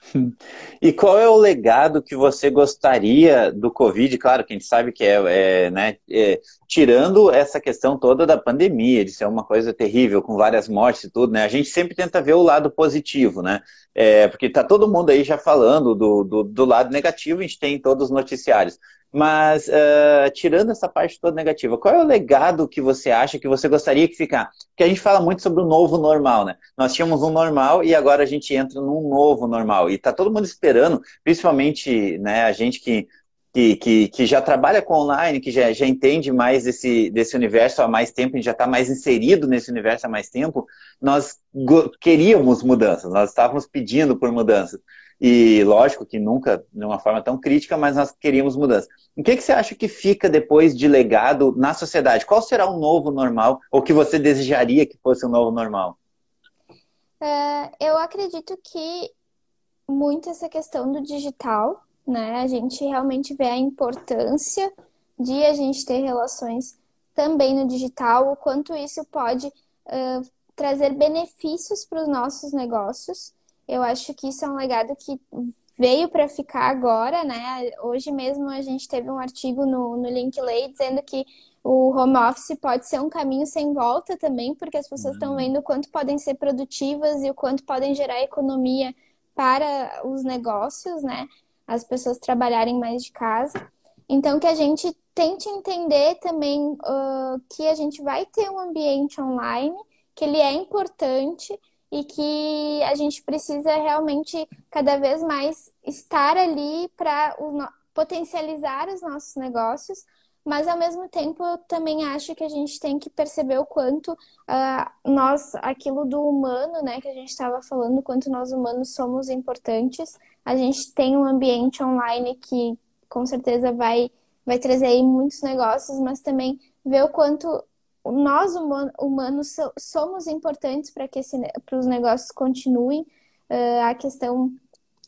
E qual é o legado que você gostaria do Covid? Claro que a gente sabe que é, é né, é, tirando essa questão toda da pandemia, de ser uma coisa terrível, com várias mortes e tudo, né? A gente sempre tenta ver o lado positivo, né? É, porque tá todo mundo aí já falando do, do, do lado negativo, a gente tem em todos os noticiários. Mas, uh, tirando essa parte toda negativa, qual é o legado que você acha que você gostaria que ficar? Porque a gente fala muito sobre o novo normal, né? Nós tínhamos um normal e agora a gente entra num novo normal. E tá todo mundo esperando, principalmente né, a gente que que, que, que já trabalha com online, que já, já entende mais desse, desse universo há mais tempo, gente já está mais inserido nesse universo há mais tempo, nós queríamos mudanças, nós estávamos pedindo por mudanças. E lógico que nunca de uma forma tão crítica, mas nós queríamos mudança. O que, que você acha que fica depois de legado na sociedade? Qual será o novo normal? Ou que você desejaria que fosse o um novo normal? Uh, eu acredito que muito essa questão do digital, né? A gente realmente vê a importância de a gente ter relações também no digital, o quanto isso pode uh, trazer benefícios para os nossos negócios. Eu acho que isso é um legado que veio para ficar agora, né? Hoje mesmo a gente teve um artigo no, no Linkley dizendo que o home office pode ser um caminho sem volta também, porque as pessoas estão uhum. vendo o quanto podem ser produtivas e o quanto podem gerar economia para os negócios, né? As pessoas trabalharem mais de casa. Então, que a gente tente entender também uh, que a gente vai ter um ambiente online, que ele é importante e que a gente precisa realmente cada vez mais estar ali para potencializar os nossos negócios, mas ao mesmo tempo eu também acho que a gente tem que perceber o quanto uh, nós, aquilo do humano, né, que a gente estava falando, quanto nós humanos somos importantes. A gente tem um ambiente online que com certeza vai, vai trazer aí muitos negócios, mas também ver o quanto nós humanos somos importantes para que os negócios continuem. Uh, a questão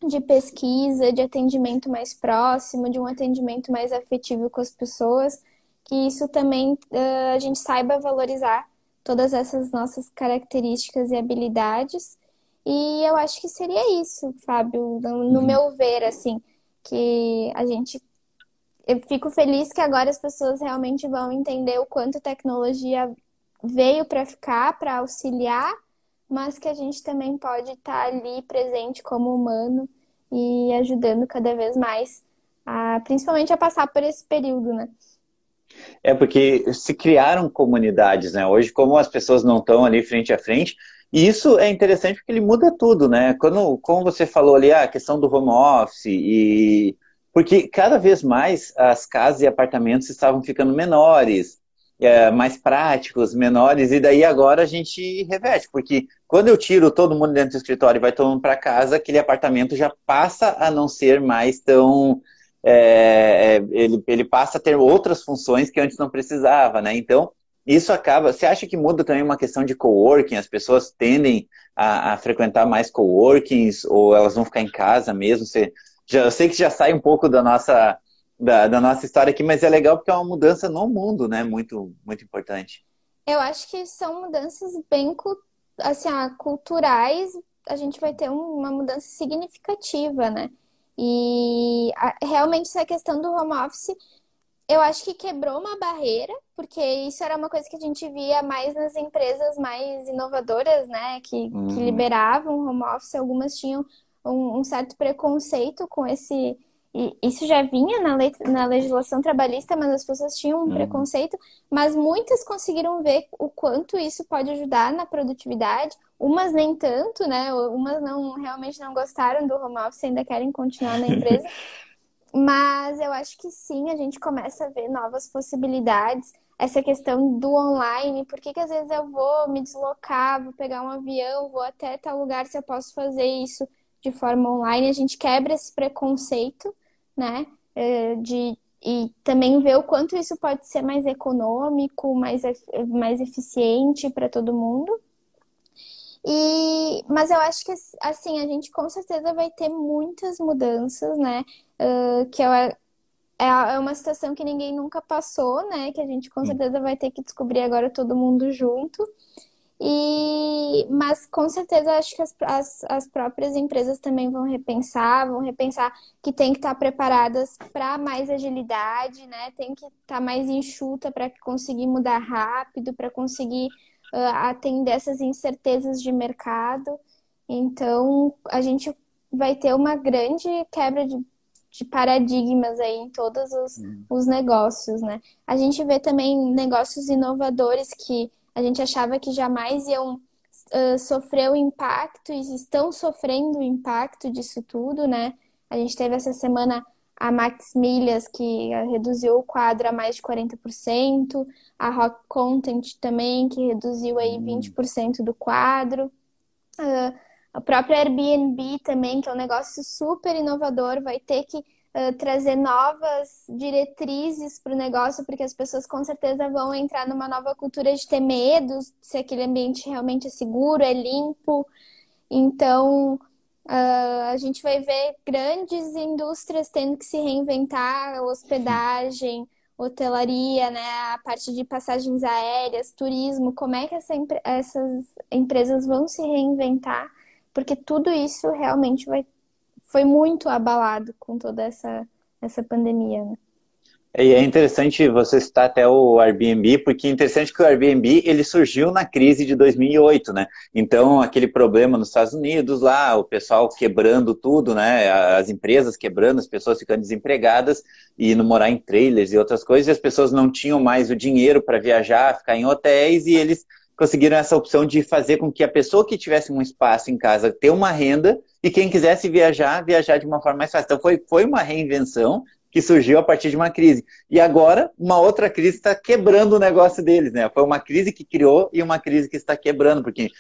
de pesquisa, de atendimento mais próximo, de um atendimento mais afetivo com as pessoas, que isso também uh, a gente saiba valorizar todas essas nossas características e habilidades. E eu acho que seria isso, Fábio, no, uhum. meu ver, assim, que a gente. Eu fico feliz que agora as pessoas realmente vão entender o quanto a tecnologia veio para ficar, para auxiliar mas que a gente também pode estar ali presente como humano e ajudando cada vez mais, a, principalmente a passar por esse período, né? É porque se criaram comunidades, né? Hoje, como as pessoas não estão ali frente a frente, e isso é interessante porque ele muda tudo, né? Quando, como você falou ali, a questão do home office e porque cada vez mais as casas e apartamentos estavam ficando menores, é, mais práticos, menores, e daí agora a gente reverte, porque quando eu tiro todo mundo dentro do escritório e vai todo mundo para casa, aquele apartamento já passa a não ser mais tão. É, é, ele, ele passa a ter outras funções que antes não precisava, né? Então, isso acaba. Você acha que muda também uma questão de coworking? As pessoas tendem a, a frequentar mais coworkings ou elas vão ficar em casa mesmo? Você, já, eu sei que já sai um pouco da nossa da, da nossa história aqui, mas é legal porque é uma mudança no mundo, né? Muito, muito importante. Eu acho que são mudanças bem assim, culturais, a gente vai ter uma mudança significativa, né? E realmente essa questão do home office, eu acho que quebrou uma barreira, porque isso era uma coisa que a gente via mais nas empresas mais inovadoras, né? Que, uhum. que liberavam home office, algumas tinham um, um certo preconceito com esse e isso já vinha na, lei, na legislação trabalhista, mas as pessoas tinham um uhum. preconceito, mas muitas conseguiram ver o quanto isso pode ajudar na produtividade, umas nem tanto, né? Umas não realmente não gostaram do home office, ainda querem continuar na empresa. Mas eu acho que sim, a gente começa a ver novas possibilidades. Essa questão do online, por que, que às vezes eu vou me deslocar, vou pegar um avião, vou até tal lugar se eu posso fazer isso de forma online? A gente quebra esse preconceito né? É, de, e também ver o quanto isso pode ser mais econômico, mais, mais eficiente para todo mundo. E, mas eu acho que assim a gente com certeza vai ter muitas mudanças, né? Uh, que é, é uma situação que ninguém nunca passou, né? Que a gente com certeza vai ter que descobrir agora todo mundo junto. E, mas com certeza acho que as, as, as, próprias empresas também vão repensar, vão repensar que tem que estar preparadas para mais agilidade, né? Tem que estar mais enxuta para conseguir mudar rápido, para conseguir atender essas incertezas de mercado. Então a gente vai ter uma grande quebra de, de paradigmas aí em todos os, uhum. os negócios, né? A gente vê também negócios inovadores que a gente achava que jamais iam uh, sofrer o impacto e estão sofrendo o impacto disso tudo, né? A gente teve essa semana a Max Milhas, que reduziu o quadro a mais de 40%, a Rock Content também, que reduziu aí 20% hum. do quadro. Uh, a própria Airbnb também, que é um negócio super inovador, vai ter que uh, trazer novas diretrizes para o negócio, porque as pessoas com certeza vão entrar numa nova cultura de ter medo se aquele ambiente realmente é seguro, é limpo. Então, a gente vai ver grandes indústrias tendo que se reinventar, hospedagem, hotelaria, né, a parte de passagens aéreas, turismo, como é que essa, essas empresas vão se reinventar, porque tudo isso realmente vai foi muito abalado com toda essa, essa pandemia. Né? E é interessante você citar até o Airbnb, porque é interessante que o Airbnb ele surgiu na crise de 2008, né? Então, aquele problema nos Estados Unidos lá, o pessoal quebrando tudo, né? As empresas quebrando, as pessoas ficando desempregadas e indo morar em trailers e outras coisas, e as pessoas não tinham mais o dinheiro para viajar, ficar em hotéis, e eles conseguiram essa opção de fazer com que a pessoa que tivesse um espaço em casa ter uma renda e quem quisesse viajar, viajar de uma forma mais fácil. Então foi, foi uma reinvenção que surgiu a partir de uma crise. E agora, uma outra crise está quebrando o negócio deles, né? Foi uma crise que criou e uma crise que está quebrando, porque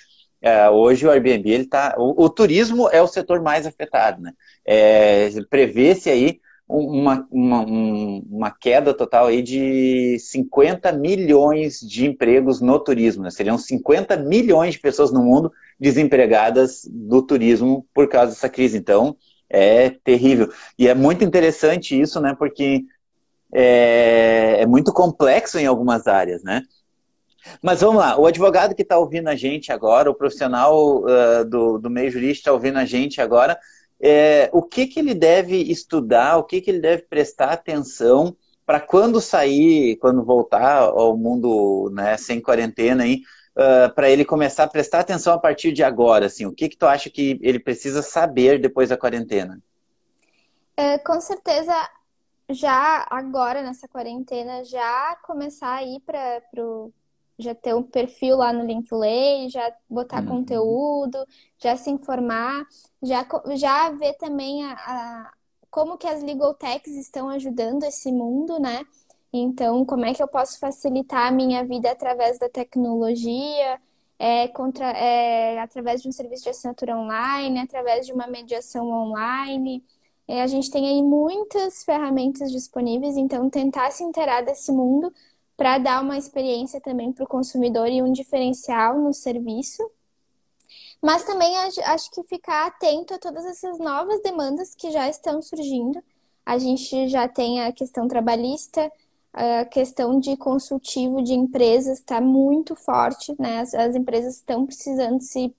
é, hoje o Airbnb, ele tá, o, o, turismo é o setor mais afetado, né? É, Prevê-se aí uma, uma, uma queda total aí de 50 milhões de empregos no turismo. Né? Seriam 50 milhões de pessoas no mundo desempregadas do turismo por causa dessa crise. Então, é terrível. E é muito interessante isso, né? Porque é, é muito complexo em algumas áreas, né? Mas vamos lá, o advogado que está ouvindo a gente agora, o profissional uh, do, do meio jurídico está ouvindo a gente agora, é, o que, que ele deve estudar, o que, que ele deve prestar atenção para quando sair, quando voltar ao mundo né, sem quarentena, aí, uh, para ele começar a prestar atenção a partir de agora? Assim, o que, que tu acha que ele precisa saber depois da quarentena? É, com certeza, já agora nessa quarentena, já começar a ir para o já ter um perfil lá no Linkley, já botar uhum. conteúdo, já se informar, já, já ver também a, a, como que as legal techs estão ajudando esse mundo, né? Então, como é que eu posso facilitar a minha vida através da tecnologia, é, contra, é, através de um serviço de assinatura online, através de uma mediação online. É, a gente tem aí muitas ferramentas disponíveis, então tentar se inteirar desse mundo para dar uma experiência também para o consumidor e um diferencial no serviço. Mas também acho que ficar atento a todas essas novas demandas que já estão surgindo. A gente já tem a questão trabalhista, a questão de consultivo de empresas está muito forte, né? As, as, empresas estão precisando se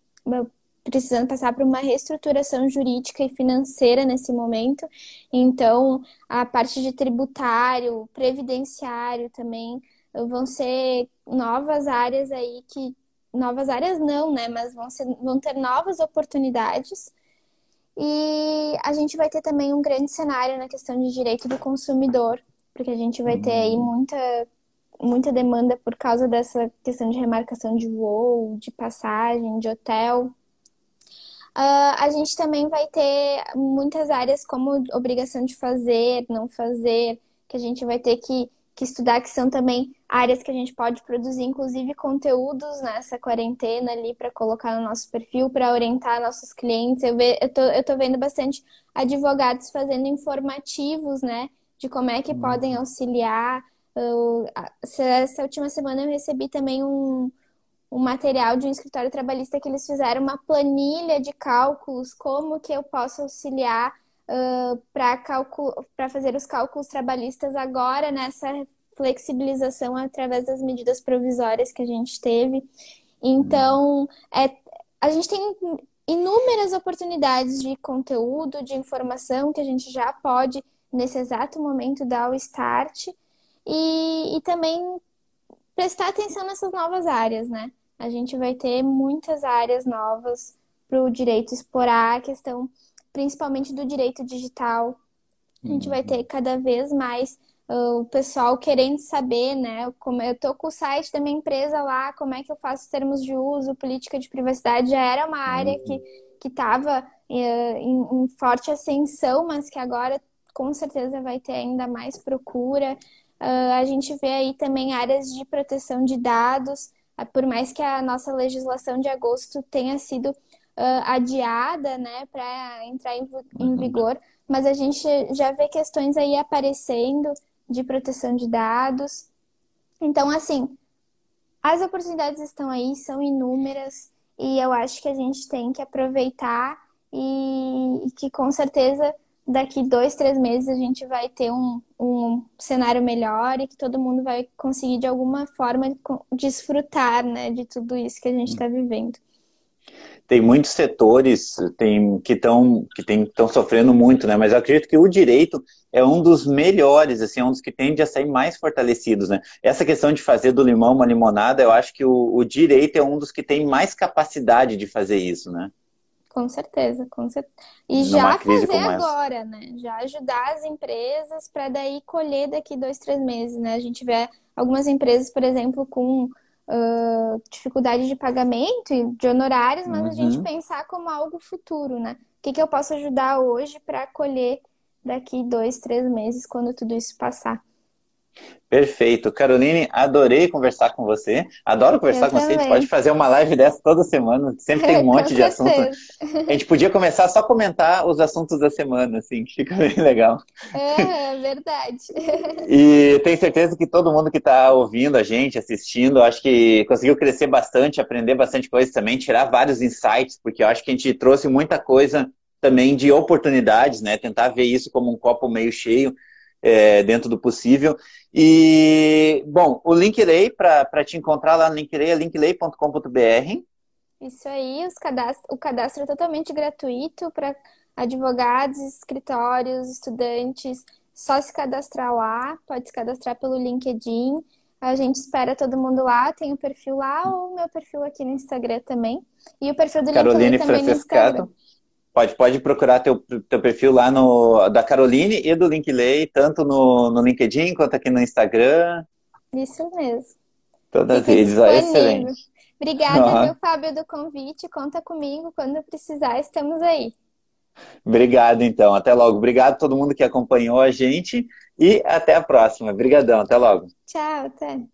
precisando passar por uma reestruturação jurídica e financeira nesse momento. Então, a parte de tributário, previdenciário também vão ser novas áreas aí que novas áreas não, né? Mas vão, ser, vão ter novas oportunidades. E a gente vai ter também um grande cenário na questão de direito do consumidor, porque a gente vai ter aí uhum. muita, muita demanda por causa dessa questão de remarcação de voo, de passagem, de hotel. Uh, a gente também vai ter muitas áreas como obrigação de fazer, não fazer, que a gente vai ter que, que estudar, que são também áreas que a gente pode produzir, inclusive conteúdos nessa quarentena ali para colocar no nosso perfil, para orientar nossos clientes. Eu, ve, eu, tô, eu tô vendo bastante advogados fazendo informativos, né? De como é que uhum. podem auxiliar. Eu, essa última semana eu recebi também um, um material de um escritório trabalhista que eles fizeram uma planilha de cálculos, como que eu posso auxiliar uh, para fazer os cálculos trabalhistas agora nessa flexibilização através das medidas provisórias que a gente teve. Então, é, a gente tem inúmeras oportunidades de conteúdo, de informação que a gente já pode nesse exato momento dar o start e, e também prestar atenção nessas novas áreas, né? A gente vai ter muitas áreas novas para o direito explorar a questão, principalmente do direito digital. A gente vai ter cada vez mais uh, o pessoal querendo saber, né? Como eu tô com o site da minha empresa lá, como é que eu faço termos de uso, política de privacidade, já era uma área que que estava uh, em, em forte ascensão, mas que agora com certeza vai ter ainda mais procura. Uh, a gente vê aí também áreas de proteção de dados, uh, por mais que a nossa legislação de agosto tenha sido uh, adiada, né, para entrar em, em uhum. vigor, mas a gente já vê questões aí aparecendo de proteção de dados. Então, assim, as oportunidades estão aí, são inúmeras, e eu acho que a gente tem que aproveitar e, e que com certeza daqui dois, três meses a gente vai ter um, um cenário melhor e que todo mundo vai conseguir de alguma forma desfrutar né, de tudo isso que a gente está vivendo tem muitos setores tem, que estão que estão sofrendo muito, né? Mas eu acredito que o direito é um dos melhores, assim, é um dos que tende a sair mais fortalecidos, né? Essa questão de fazer do limão uma limonada, eu acho que o, o direito é um dos que tem mais capacidade de fazer isso, né? Com certeza, com certeza. E Numa já fazer agora, né? Já ajudar as empresas para daí colher daqui dois, três meses, né? A gente vê algumas empresas, por exemplo, com uh, dificuldade de pagamento e de honorários, mas uhum. a gente uhum. pensar como algo futuro, né? O que, que eu posso ajudar hoje para colher daqui dois, três meses, quando tudo isso passar. Perfeito. Caroline, adorei conversar com você. Adoro conversar Eu com também. você. A gente pode fazer uma live dessa toda semana. Sempre tem um monte de assunto. A gente podia começar só a comentar os assuntos da semana, assim, que fica bem legal. É, verdade. E tenho certeza que todo mundo que está ouvindo a gente, assistindo, acho que conseguiu crescer bastante, aprender bastante coisa também, tirar vários insights, porque eu acho que a gente trouxe muita coisa também de oportunidades, né? Tentar ver isso como um copo meio cheio é, dentro do possível. E, bom, o Linkley, para te encontrar lá no Linkley, é linkley.com.br. Isso aí, cadastros, o cadastro é totalmente gratuito para advogados, escritórios, estudantes. Só se cadastrar lá, pode se cadastrar pelo LinkedIn. A gente espera todo mundo lá, tem o perfil lá, ou o meu perfil aqui no Instagram também. E o perfil do Caroline LinkedIn também Francescato. no Instagram. Pode, pode procurar teu, teu perfil lá no da Caroline e do Linkley, tanto no, no LinkedIn quanto aqui no Instagram. Isso mesmo. Todas as redes, é excelente. Obrigada, meu Fábio, do convite. Conta comigo quando precisar, estamos aí. Obrigado, então. Até logo. Obrigado a todo mundo que acompanhou a gente e até a próxima. Obrigadão. Até logo. Tchau, até.